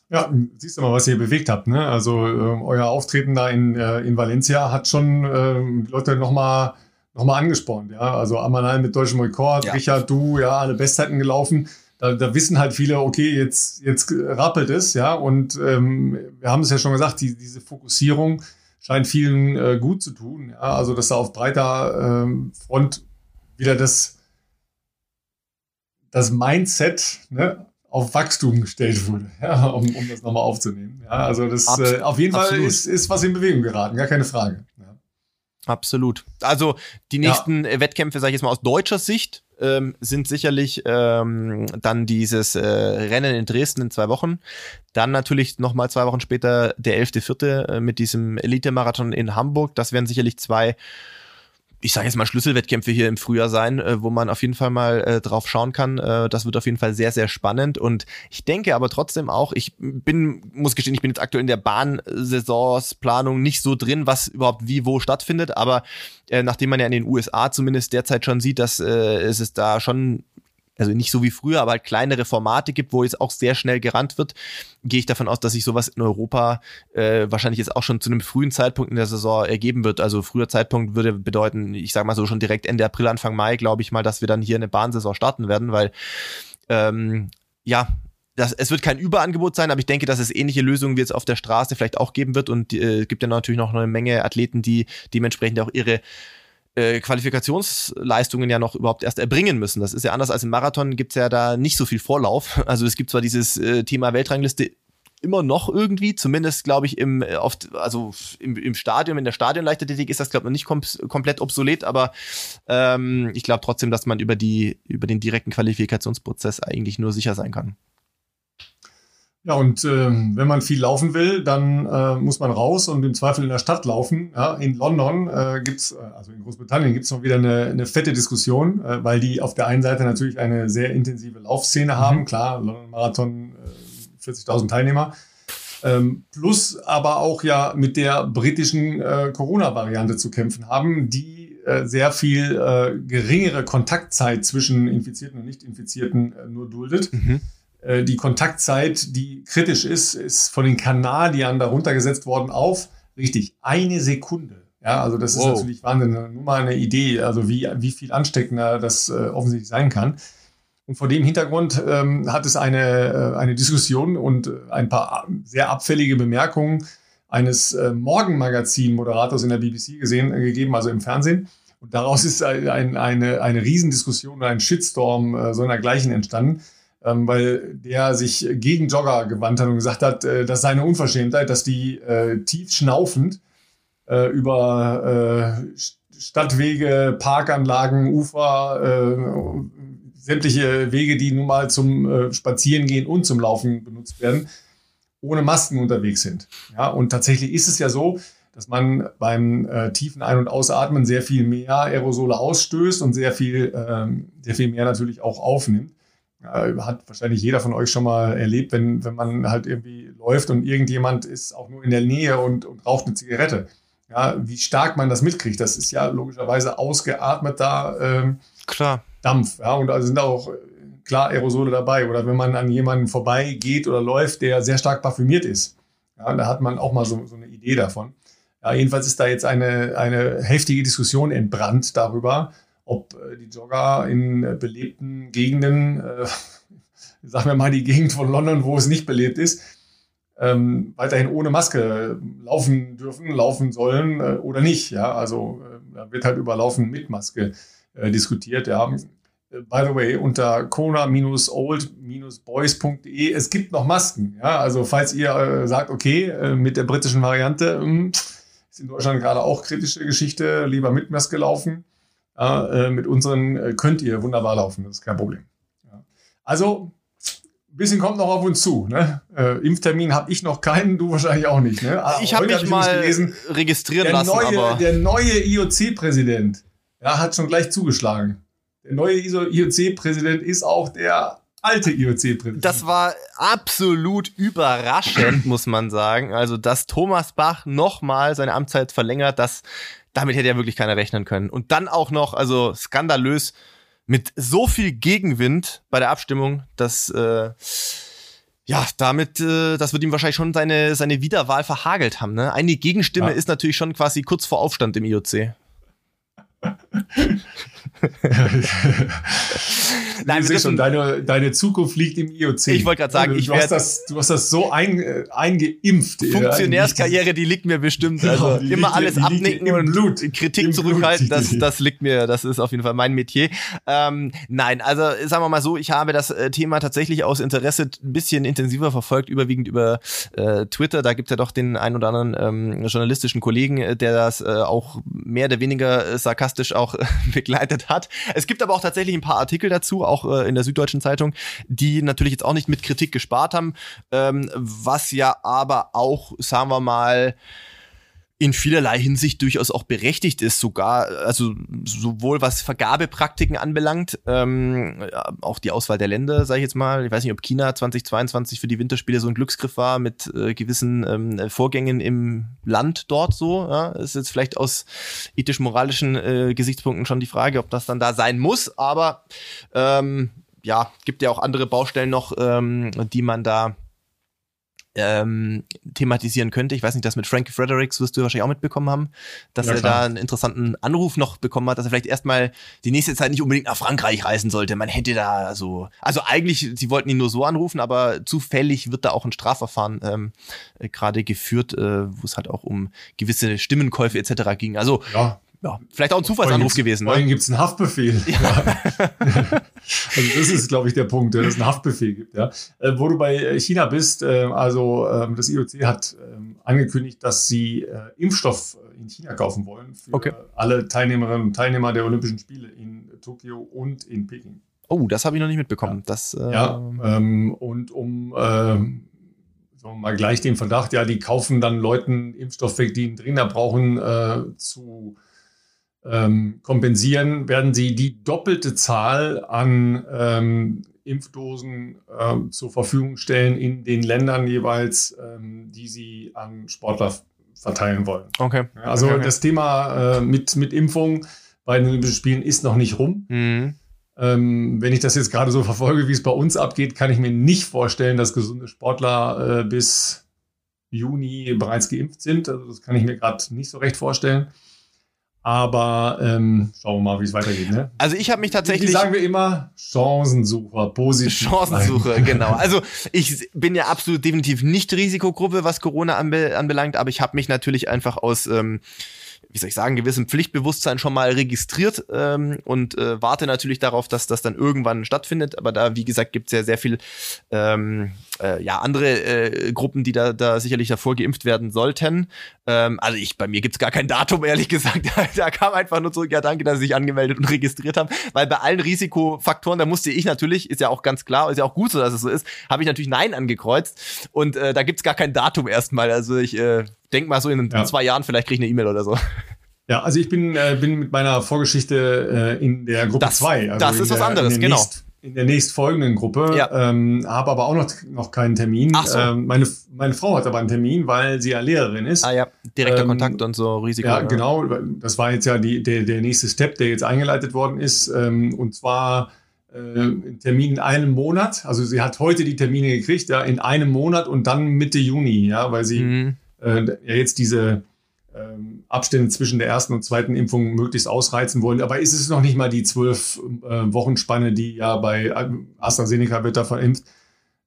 Ja, siehst du mal, was ihr bewegt habt. Ne? Also äh, euer Auftreten da in, äh, in Valencia hat schon äh, Leute nochmal noch mal angespornt. Ja? Also Amanal mit deutschem Rekord, ja. Richard, du, ja, alle Bestzeiten gelaufen. da, da wissen halt viele, okay, jetzt, jetzt rappelt es, ja. Und ähm, wir haben es ja schon gesagt, die, diese Fokussierung scheint vielen äh, gut zu tun. Ja? Also, dass da auf breiter ähm, Front wieder das, das Mindset ne, auf Wachstum gestellt wurde, ja, um, um das nochmal aufzunehmen. Ja, also das Abs äh, auf jeden Fall ist, ist was in Bewegung geraten, gar keine Frage. Ja. Absolut. Also die nächsten ja. Wettkämpfe, sage ich jetzt mal aus deutscher Sicht, ähm, sind sicherlich ähm, dann dieses äh, Rennen in Dresden in zwei Wochen. Dann natürlich nochmal zwei Wochen später der 11.4. Äh, mit diesem Elite-Marathon in Hamburg. Das wären sicherlich zwei ich sage jetzt mal Schlüsselwettkämpfe hier im Frühjahr sein, äh, wo man auf jeden Fall mal äh, drauf schauen kann. Äh, das wird auf jeden Fall sehr, sehr spannend. Und ich denke aber trotzdem auch, ich bin, muss gestehen, ich bin jetzt aktuell in der Bahnsaisonsplanung nicht so drin, was überhaupt wie wo stattfindet. Aber äh, nachdem man ja in den USA zumindest derzeit schon sieht, dass äh, es da schon also nicht so wie früher, aber halt kleinere Formate gibt, wo es auch sehr schnell gerannt wird, gehe ich davon aus, dass sich sowas in Europa äh, wahrscheinlich jetzt auch schon zu einem frühen Zeitpunkt in der Saison ergeben wird. Also früher Zeitpunkt würde bedeuten, ich sage mal so schon direkt Ende April, Anfang Mai, glaube ich mal, dass wir dann hier eine Bahnsaison starten werden, weil ähm, ja, das, es wird kein Überangebot sein, aber ich denke, dass es ähnliche Lösungen wie jetzt auf der Straße vielleicht auch geben wird und äh, gibt ja natürlich noch eine Menge Athleten, die dementsprechend auch ihre äh, Qualifikationsleistungen ja noch überhaupt erst erbringen müssen. Das ist ja anders als im Marathon, gibt's ja da nicht so viel Vorlauf. Also es gibt zwar dieses äh, Thema Weltrangliste immer noch irgendwie, zumindest glaube ich im äh, oft, also im, im Stadion, in der Stadionleichtathletik ist das glaube ich noch nicht kom komplett obsolet, aber ähm, ich glaube trotzdem, dass man über die über den direkten Qualifikationsprozess eigentlich nur sicher sein kann. Ja, und äh, wenn man viel laufen will, dann äh, muss man raus und im Zweifel in der Stadt laufen. Ja, in London äh, gibt's, äh, also in Großbritannien gibt's noch wieder eine, eine fette Diskussion, äh, weil die auf der einen Seite natürlich eine sehr intensive Laufszene mhm. haben. Klar, London Marathon, äh, 40.000 Teilnehmer. Ähm, plus aber auch ja mit der britischen äh, Corona-Variante zu kämpfen haben, die äh, sehr viel äh, geringere Kontaktzeit zwischen Infizierten und Nicht-Infizierten äh, nur duldet. Mhm. Äh, die Kontaktzeit, die kritisch ist, ist von den Kanadiern darunter gesetzt worden auf, richtig, eine Sekunde. Ja, also das wow. ist natürlich Wahnsinn. Nur mal eine Idee, also wie, wie viel ansteckender das äh, offensichtlich sein kann. Und vor dem Hintergrund ähm, hat es eine, äh, eine Diskussion und äh, ein paar sehr abfällige Bemerkungen eines äh, Morgenmagazin-Moderators in der BBC gesehen, äh, gegeben, also im Fernsehen. Und daraus ist ein, ein, eine, eine Riesendiskussion oder ein Shitstorm äh, so einer gleichen entstanden ähm, weil der sich gegen Jogger gewandt hat und gesagt hat, äh, das sei eine Unverschämtheit, dass die äh, tief schnaufend äh, über äh, Stadtwege, Parkanlagen, Ufer, äh, sämtliche Wege, die nun mal zum äh, Spazierengehen und zum Laufen benutzt werden, ohne Masken unterwegs sind. Ja, und tatsächlich ist es ja so, dass man beim äh, tiefen Ein- und Ausatmen sehr viel mehr Aerosole ausstößt und sehr viel, ähm, sehr viel mehr natürlich auch aufnimmt hat wahrscheinlich jeder von euch schon mal erlebt, wenn, wenn man halt irgendwie läuft und irgendjemand ist auch nur in der Nähe und, und raucht eine Zigarette. Ja, wie stark man das mitkriegt, das ist ja logischerweise ausgeatmeter ähm, klar. Dampf. Ja, und da sind auch äh, klar Aerosole dabei. Oder wenn man an jemanden vorbeigeht oder läuft, der sehr stark parfümiert ist. Ja, da hat man auch mal so, so eine Idee davon. Ja, jedenfalls ist da jetzt eine, eine heftige Diskussion entbrannt darüber, ob äh, die Jogger in äh, belebten Gegenden, äh, sagen wir mal die Gegend von London, wo es nicht belebt ist, ähm, weiterhin ohne Maske laufen dürfen, laufen sollen äh, oder nicht. Ja, also äh, da wird halt über Laufen mit Maske äh, diskutiert. Ja. By the way, unter kona-old-boys.de, es gibt noch Masken. Ja, also falls ihr sagt, okay, mit der britischen Variante, mh, hm, ist in Deutschland gerade auch kritische Geschichte, lieber mit Maske laufen. Ja, äh, mit unseren äh, könnt ihr wunderbar laufen, das ist kein Problem. Ja. Also, ein bisschen kommt noch auf uns zu. Ne? Äh, Impftermin habe ich noch keinen, du wahrscheinlich auch nicht. Ne? Ah, ich habe mich hab ich mal gelesen, registrieren der lassen. Neue, der neue IOC-Präsident ja, hat schon gleich zugeschlagen. Der neue IOC-Präsident ist auch der alte IOC-Präsident. Das war absolut überraschend, muss man sagen. Also, dass Thomas Bach nochmal seine Amtszeit verlängert, das damit hätte ja wirklich keiner rechnen können. Und dann auch noch, also skandalös, mit so viel Gegenwind bei der Abstimmung, dass äh, ja, damit, äh, das wird ihm wahrscheinlich schon seine, seine Wiederwahl verhagelt haben. Ne? Eine Gegenstimme ja. ist natürlich schon quasi kurz vor Aufstand im IOC. Nein, wir schon, deine, deine Zukunft liegt im IOC. Ich wollte gerade sagen, du, ich du, hast das, du hast das so ein, äh, eingeimpft. Funktionärskarriere, die liegt mir bestimmt. Genau, also immer liegt, alles abnicken und Blut, Kritik zurückhalten, Blut, das, das liegt mir, das ist auf jeden Fall mein Metier. Ähm, nein, also sagen wir mal so, ich habe das äh, Thema tatsächlich aus Interesse ein bisschen intensiver verfolgt, überwiegend über äh, Twitter. Da gibt es ja doch den ein oder anderen ähm, journalistischen Kollegen, äh, der das äh, auch mehr oder weniger äh, sarkastisch auch begleitet hat. Es gibt aber auch tatsächlich ein paar Artikel dazu, auch äh, in der Süddeutschen Zeitung, die natürlich jetzt auch nicht mit Kritik gespart haben, ähm, was ja aber auch, sagen wir mal, in vielerlei Hinsicht durchaus auch berechtigt ist, sogar, also sowohl was Vergabepraktiken anbelangt, ähm, auch die Auswahl der Länder, sage ich jetzt mal. Ich weiß nicht, ob China 2022 für die Winterspiele so ein Glücksgriff war mit äh, gewissen ähm, Vorgängen im Land dort so. Ja? Ist jetzt vielleicht aus ethisch-moralischen äh, Gesichtspunkten schon die Frage, ob das dann da sein muss, aber ähm, ja, gibt ja auch andere Baustellen noch, ähm, die man da ähm, thematisieren könnte. Ich weiß nicht, das mit Frankie Fredericks wirst du wahrscheinlich auch mitbekommen haben, dass ja, er da einen interessanten Anruf noch bekommen hat, dass er vielleicht erstmal die nächste Zeit nicht unbedingt nach Frankreich reisen sollte. Man hätte da so, also eigentlich, sie wollten ihn nur so anrufen, aber zufällig wird da auch ein Strafverfahren ähm, äh, gerade geführt, äh, wo es halt auch um gewisse Stimmenkäufe etc. ging. Also ja ja, vielleicht auch ein Zufallsanruf gewesen. Vorhin ne? gibt es einen Haftbefehl. Ja. also das ist, glaube ich, der Punkt, dass es einen Haftbefehl gibt. Ja. Äh, wo du bei China bist, äh, also äh, das IOC hat ähm, angekündigt, dass sie äh, Impfstoff in China kaufen wollen für okay. alle Teilnehmerinnen und Teilnehmer der Olympischen Spiele in Tokio und in Peking. Oh, das habe ich noch nicht mitbekommen. Ja, das, ja ähm, und um ähm, mal gleich den Verdacht, ja, die kaufen dann Leuten Impfstoff weg, die ihn dringender brauchen, äh, zu ähm, kompensieren, werden sie die doppelte Zahl an ähm, Impfdosen äh, zur Verfügung stellen in den Ländern jeweils, ähm, die sie an Sportler verteilen wollen. Okay. Also okay, okay. das Thema äh, mit, mit Impfung bei den Olympischen Spielen ist noch nicht rum. Mhm. Ähm, wenn ich das jetzt gerade so verfolge, wie es bei uns abgeht, kann ich mir nicht vorstellen, dass gesunde Sportler äh, bis Juni bereits geimpft sind. Also das kann ich mir gerade nicht so recht vorstellen. Aber ähm, schauen wir mal, wie es weitergeht. Ne? Also ich habe mich tatsächlich. Wie sagen wir immer, Chancensucher, positiv. Chancensucher, genau. Also ich bin ja absolut definitiv nicht Risikogruppe, was Corona anbe anbelangt, aber ich habe mich natürlich einfach aus ähm, wie soll ich sagen, gewissem Pflichtbewusstsein schon mal registriert ähm, und äh, warte natürlich darauf, dass das dann irgendwann stattfindet. Aber da, wie gesagt, gibt es ja sehr viel ähm, äh, ja, andere äh, Gruppen, die da, da sicherlich davor geimpft werden sollten. Ähm, also ich, bei mir gibt's gar kein Datum, ehrlich gesagt. Da, da kam einfach nur zurück, ja, danke, dass Sie sich angemeldet und registriert haben. Weil bei allen Risikofaktoren, da musste ich natürlich, ist ja auch ganz klar, ist ja auch gut so, dass es so ist, habe ich natürlich Nein angekreuzt. Und äh, da gibt's gar kein Datum erstmal. Also ich äh, denk mal so in ja. zwei Jahren, vielleicht kriege ich eine E-Mail oder so. Ja, also ich bin, äh, bin mit meiner Vorgeschichte äh, in der Gruppe 2. Das, also das ist der, was anderes, genau. Nächst, in der nächstfolgenden Gruppe, ja. ähm, habe aber auch noch, noch keinen Termin. Ach so. Ähm, meine, meine Frau hat aber einen Termin, weil sie ja Lehrerin ist. Ah ja, direkter ähm, Kontakt und so Risiko. Ja, ja, genau. Das war jetzt ja die, der, der nächste Step, der jetzt eingeleitet worden ist. Ähm, und zwar äh, Termin in einem Monat. Also sie hat heute die Termine gekriegt, ja, in einem Monat und dann Mitte Juni, ja, weil sie mhm. Äh, jetzt diese ähm, Abstände zwischen der ersten und zweiten Impfung möglichst ausreizen wollen. Aber ist es noch nicht mal die zwölf äh, Wochenspanne, die ja bei AstraZeneca wird da verimpft,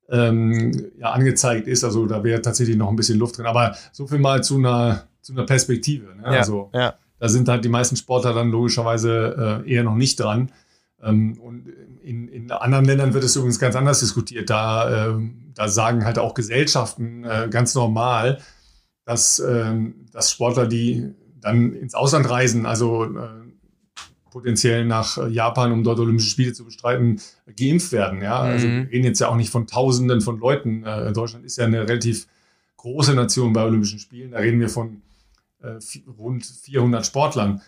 ähm, ja angezeigt ist. Also da wäre tatsächlich noch ein bisschen Luft drin. Aber so viel mal zu einer, zu einer Perspektive. Ne? Ja, also ja. da sind halt die meisten Sportler dann logischerweise äh, eher noch nicht dran. Ähm, und in, in anderen Ländern wird es übrigens ganz anders diskutiert. Da, äh, da sagen halt auch Gesellschaften äh, ganz normal, dass, ähm, dass Sportler, die dann ins Ausland reisen, also äh, potenziell nach Japan, um dort Olympische Spiele zu bestreiten, geimpft werden. Ja? Mhm. Also wir reden jetzt ja auch nicht von Tausenden von Leuten. Äh, Deutschland ist ja eine relativ große Nation bei Olympischen Spielen. Da reden wir von äh, rund 400 Sportlern.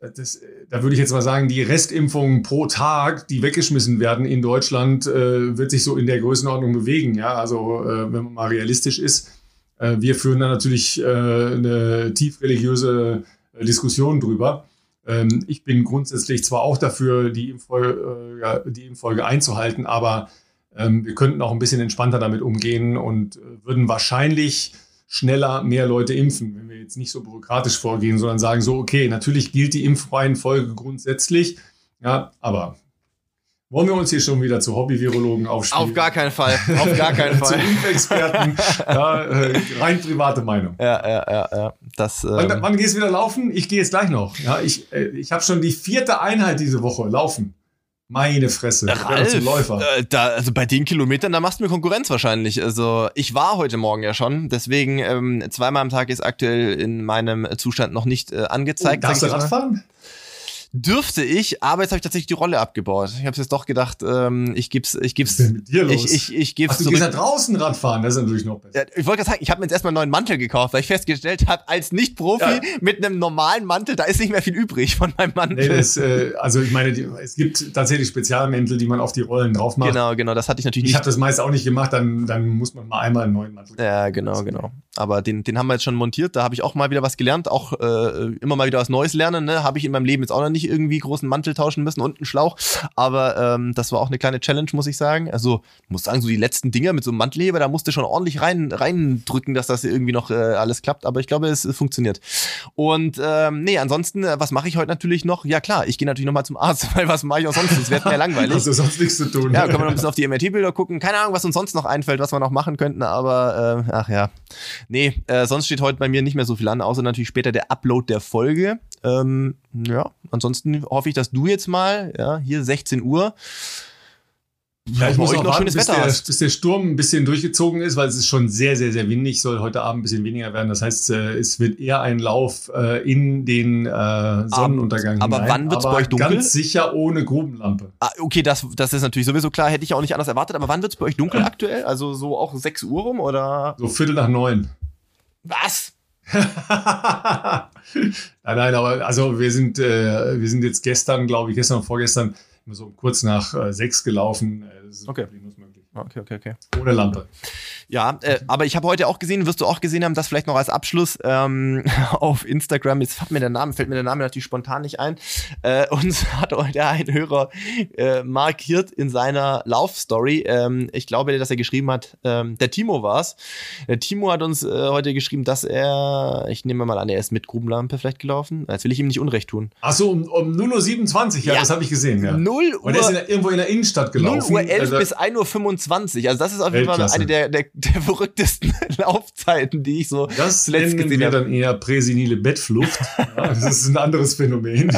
Das, da würde ich jetzt mal sagen, die Restimpfungen pro Tag, die weggeschmissen werden in Deutschland, äh, wird sich so in der Größenordnung bewegen. Ja, also wenn man mal realistisch ist, äh, wir führen da natürlich äh, eine tief religiöse äh, Diskussion drüber. Ähm, ich bin grundsätzlich zwar auch dafür, die Impffolge, die Impffolge einzuhalten, aber ähm, wir könnten auch ein bisschen entspannter damit umgehen und würden wahrscheinlich schneller mehr Leute impfen, wenn wir jetzt nicht so bürokratisch vorgehen, sondern sagen so, okay, natürlich gilt die Impfreihenfolge grundsätzlich, ja, aber Wollen wir uns hier schon wieder zu Hobby-Virologen aufspielen? Auf gar keinen Fall. Auf gar keinen Fall. zu Impfexperten. ja, äh, rein private Meinung. Ja, ja, ja, ja. Das, ähm wann, wann gehst du wieder laufen? Ich gehe jetzt gleich noch. Ja, ich äh, ich habe schon die vierte Einheit diese Woche laufen. Meine Fresse. Ralf, Läufer. Äh, da, also bei den Kilometern, da machst du mir Konkurrenz wahrscheinlich. Also ich war heute Morgen ja schon, deswegen ähm, zweimal am Tag ist aktuell in meinem Zustand noch nicht äh, angezeigt. Oh, darfst du Radfahren? Dürfte ich, aber jetzt habe ich tatsächlich die Rolle abgebaut. Ich habe jetzt doch gedacht, ähm, ich geb's, ich geb's. Was ist denn mit dir los? Ich, ich, ich geb's Ach, du gehst ja draußen Radfahren, das ist natürlich noch besser. Ja, ich wollte gerade sagen, ich habe mir jetzt erstmal einen neuen Mantel gekauft, weil ich festgestellt habe, als Nicht-Profi ja. mit einem normalen Mantel, da ist nicht mehr viel übrig von meinem Mantel. Nee, das, äh, also ich meine, die, es gibt tatsächlich Spezialmäntel, die man auf die Rollen drauf macht. Genau, genau, das hatte ich natürlich nicht. Ich habe das meist auch nicht gemacht, dann, dann muss man mal einmal einen neuen Mantel kaufen. Ja, genau, genau. Aber den, den haben wir jetzt schon montiert, da habe ich auch mal wieder was gelernt, auch äh, immer mal wieder was Neues lernen. Ne? Habe ich in meinem Leben jetzt auch noch nicht irgendwie großen Mantel tauschen müssen und einen Schlauch. Aber ähm, das war auch eine kleine Challenge, muss ich sagen. Also, muss sagen, so die letzten Dinger mit so einem Mantelheber, da musste schon ordentlich rein reindrücken, dass das irgendwie noch äh, alles klappt. Aber ich glaube, es, es funktioniert. Und ähm, nee, ansonsten, äh, was mache ich heute natürlich noch? Ja klar, ich gehe natürlich nochmal zum Arzt, weil was mache ich auch sonst? Es wird mir langweilig. Hast du sonst nichts zu tun. Ja, können wir noch ein bisschen auf die MRT-Bilder gucken. Keine Ahnung, was uns sonst noch einfällt, was wir noch machen könnten, aber äh, ach ja. Nee, äh, sonst steht heute bei mir nicht mehr so viel an, außer natürlich später der Upload der Folge. Ähm, ja, ansonsten hoffe ich, dass du jetzt mal, ja, hier 16 Uhr, ja, ich muss noch, noch warten, schönes bis Wetter der, bis der Sturm ein bisschen durchgezogen ist, weil es ist schon sehr, sehr, sehr windig, soll heute Abend ein bisschen weniger werden. Das heißt, äh, es wird eher ein Lauf äh, in den äh, Sonnenuntergang. Aber hinein. wann wird es bei euch dunkel? Ganz sicher ohne Grubenlampe. Ah, okay, das, das ist natürlich sowieso klar, hätte ich auch nicht anders erwartet. Aber wann wird es bei euch dunkel aktuell? Also so auch 6 Uhr rum oder? So Viertel nach neun. Was? Nein, nein, aber also wir sind, äh, wir sind jetzt gestern, glaube ich, gestern und vorgestern so kurz nach äh, sechs gelaufen. Äh, das ist okay. möglich. Okay, okay, okay. Ohne Lampe. Ja, äh, aber ich habe heute auch gesehen, wirst du auch gesehen haben, das vielleicht noch als Abschluss ähm, auf Instagram, jetzt fällt mir der Name, fällt mir der Name natürlich spontan nicht ein, äh, uns hat heute ein Hörer äh, markiert in seiner Laufstory, ähm, ich glaube, dass er geschrieben hat, ähm, der Timo war's. Der Timo hat uns äh, heute geschrieben, dass er, ich nehme mal an, er ist mit Grubenlampe vielleicht gelaufen, jetzt will ich ihm nicht Unrecht tun. Ach so, um, um 0.27 Uhr, ja, ja, das habe ich gesehen, ja. 0 Uhr. Und er ist in der, irgendwo in der Innenstadt gelaufen. 0 Uhr 11 also, bis 1.25 Uhr, also das ist auf jeden Fall eine der, der der verrücktesten Laufzeiten, die ich so das zuletzt gesehen wir dann eher präsenile Bettflucht. ja, das ist ein anderes Phänomen.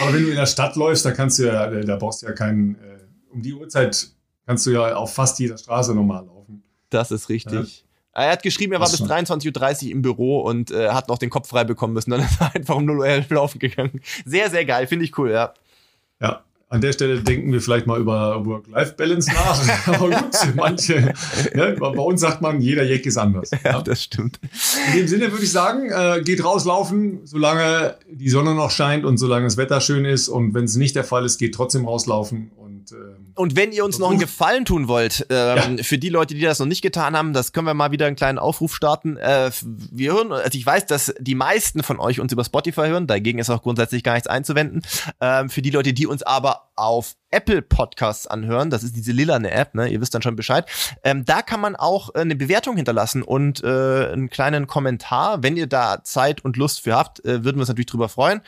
Aber wenn du in der Stadt läufst, da kannst du ja, da brauchst du ja keinen, äh, um die Uhrzeit kannst du ja auf fast jeder Straße normal laufen. Das ist richtig. Ja. Er hat geschrieben, er war bis 23.30 Uhr im Büro und äh, hat noch den Kopf frei bekommen müssen. Dann ist er einfach um 0 Uhr laufen gegangen. Sehr, sehr geil. Finde ich cool, ja. Ja, an der Stelle denken wir vielleicht mal über Work-Life-Balance nach. Aber gut, manche, ja, bei uns sagt man, jeder Jack ist anders. Ja, ja, das stimmt. In dem Sinne würde ich sagen, äh, geht rauslaufen, solange die Sonne noch scheint und solange das Wetter schön ist. Und wenn es nicht der Fall ist, geht trotzdem rauslaufen und ähm, und wenn ihr uns noch einen Gefallen tun wollt, ähm, ja. für die Leute, die das noch nicht getan haben, das können wir mal wieder einen kleinen Aufruf starten. Äh, wir hören, also ich weiß, dass die meisten von euch uns über Spotify hören, dagegen ist auch grundsätzlich gar nichts einzuwenden. Ähm, für die Leute, die uns aber auf Apple Podcasts anhören, das ist diese lilane App, ne? Ihr wisst dann schon Bescheid. Ähm, da kann man auch äh, eine Bewertung hinterlassen und äh, einen kleinen Kommentar. Wenn ihr da Zeit und Lust für habt, äh, würden wir uns natürlich drüber freuen.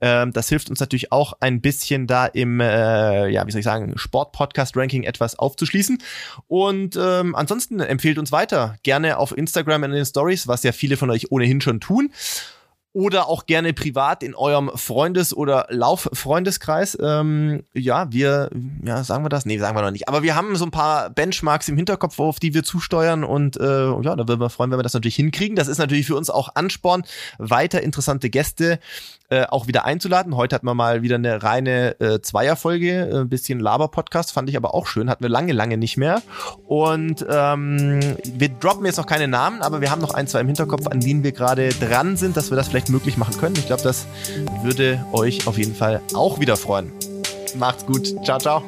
Ähm, das hilft uns natürlich auch ein bisschen da im, äh, ja, wie soll ich sagen, Sport-Podcast-Ranking etwas aufzuschließen. Und ähm, ansonsten empfehlt uns weiter. Gerne auf Instagram in den Stories, was ja viele von euch ohnehin schon tun oder auch gerne privat in eurem Freundes- oder Lauffreundeskreis. Ähm, ja, wir, ja, sagen wir das? Nee, sagen wir noch nicht. Aber wir haben so ein paar Benchmarks im Hinterkopf, auf die wir zusteuern und äh, ja, da würden wir freuen, wenn wir das natürlich hinkriegen. Das ist natürlich für uns auch Ansporn, weiter interessante Gäste äh, auch wieder einzuladen. Heute hatten wir mal wieder eine reine äh, Zweierfolge, äh, ein bisschen Laber-Podcast, fand ich aber auch schön, hatten wir lange, lange nicht mehr. Und ähm, wir droppen jetzt noch keine Namen, aber wir haben noch ein, zwei im Hinterkopf, an denen wir gerade dran sind, dass wir das vielleicht möglich machen können. Ich glaube, das würde euch auf jeden Fall auch wieder freuen. Macht's gut. Ciao, ciao.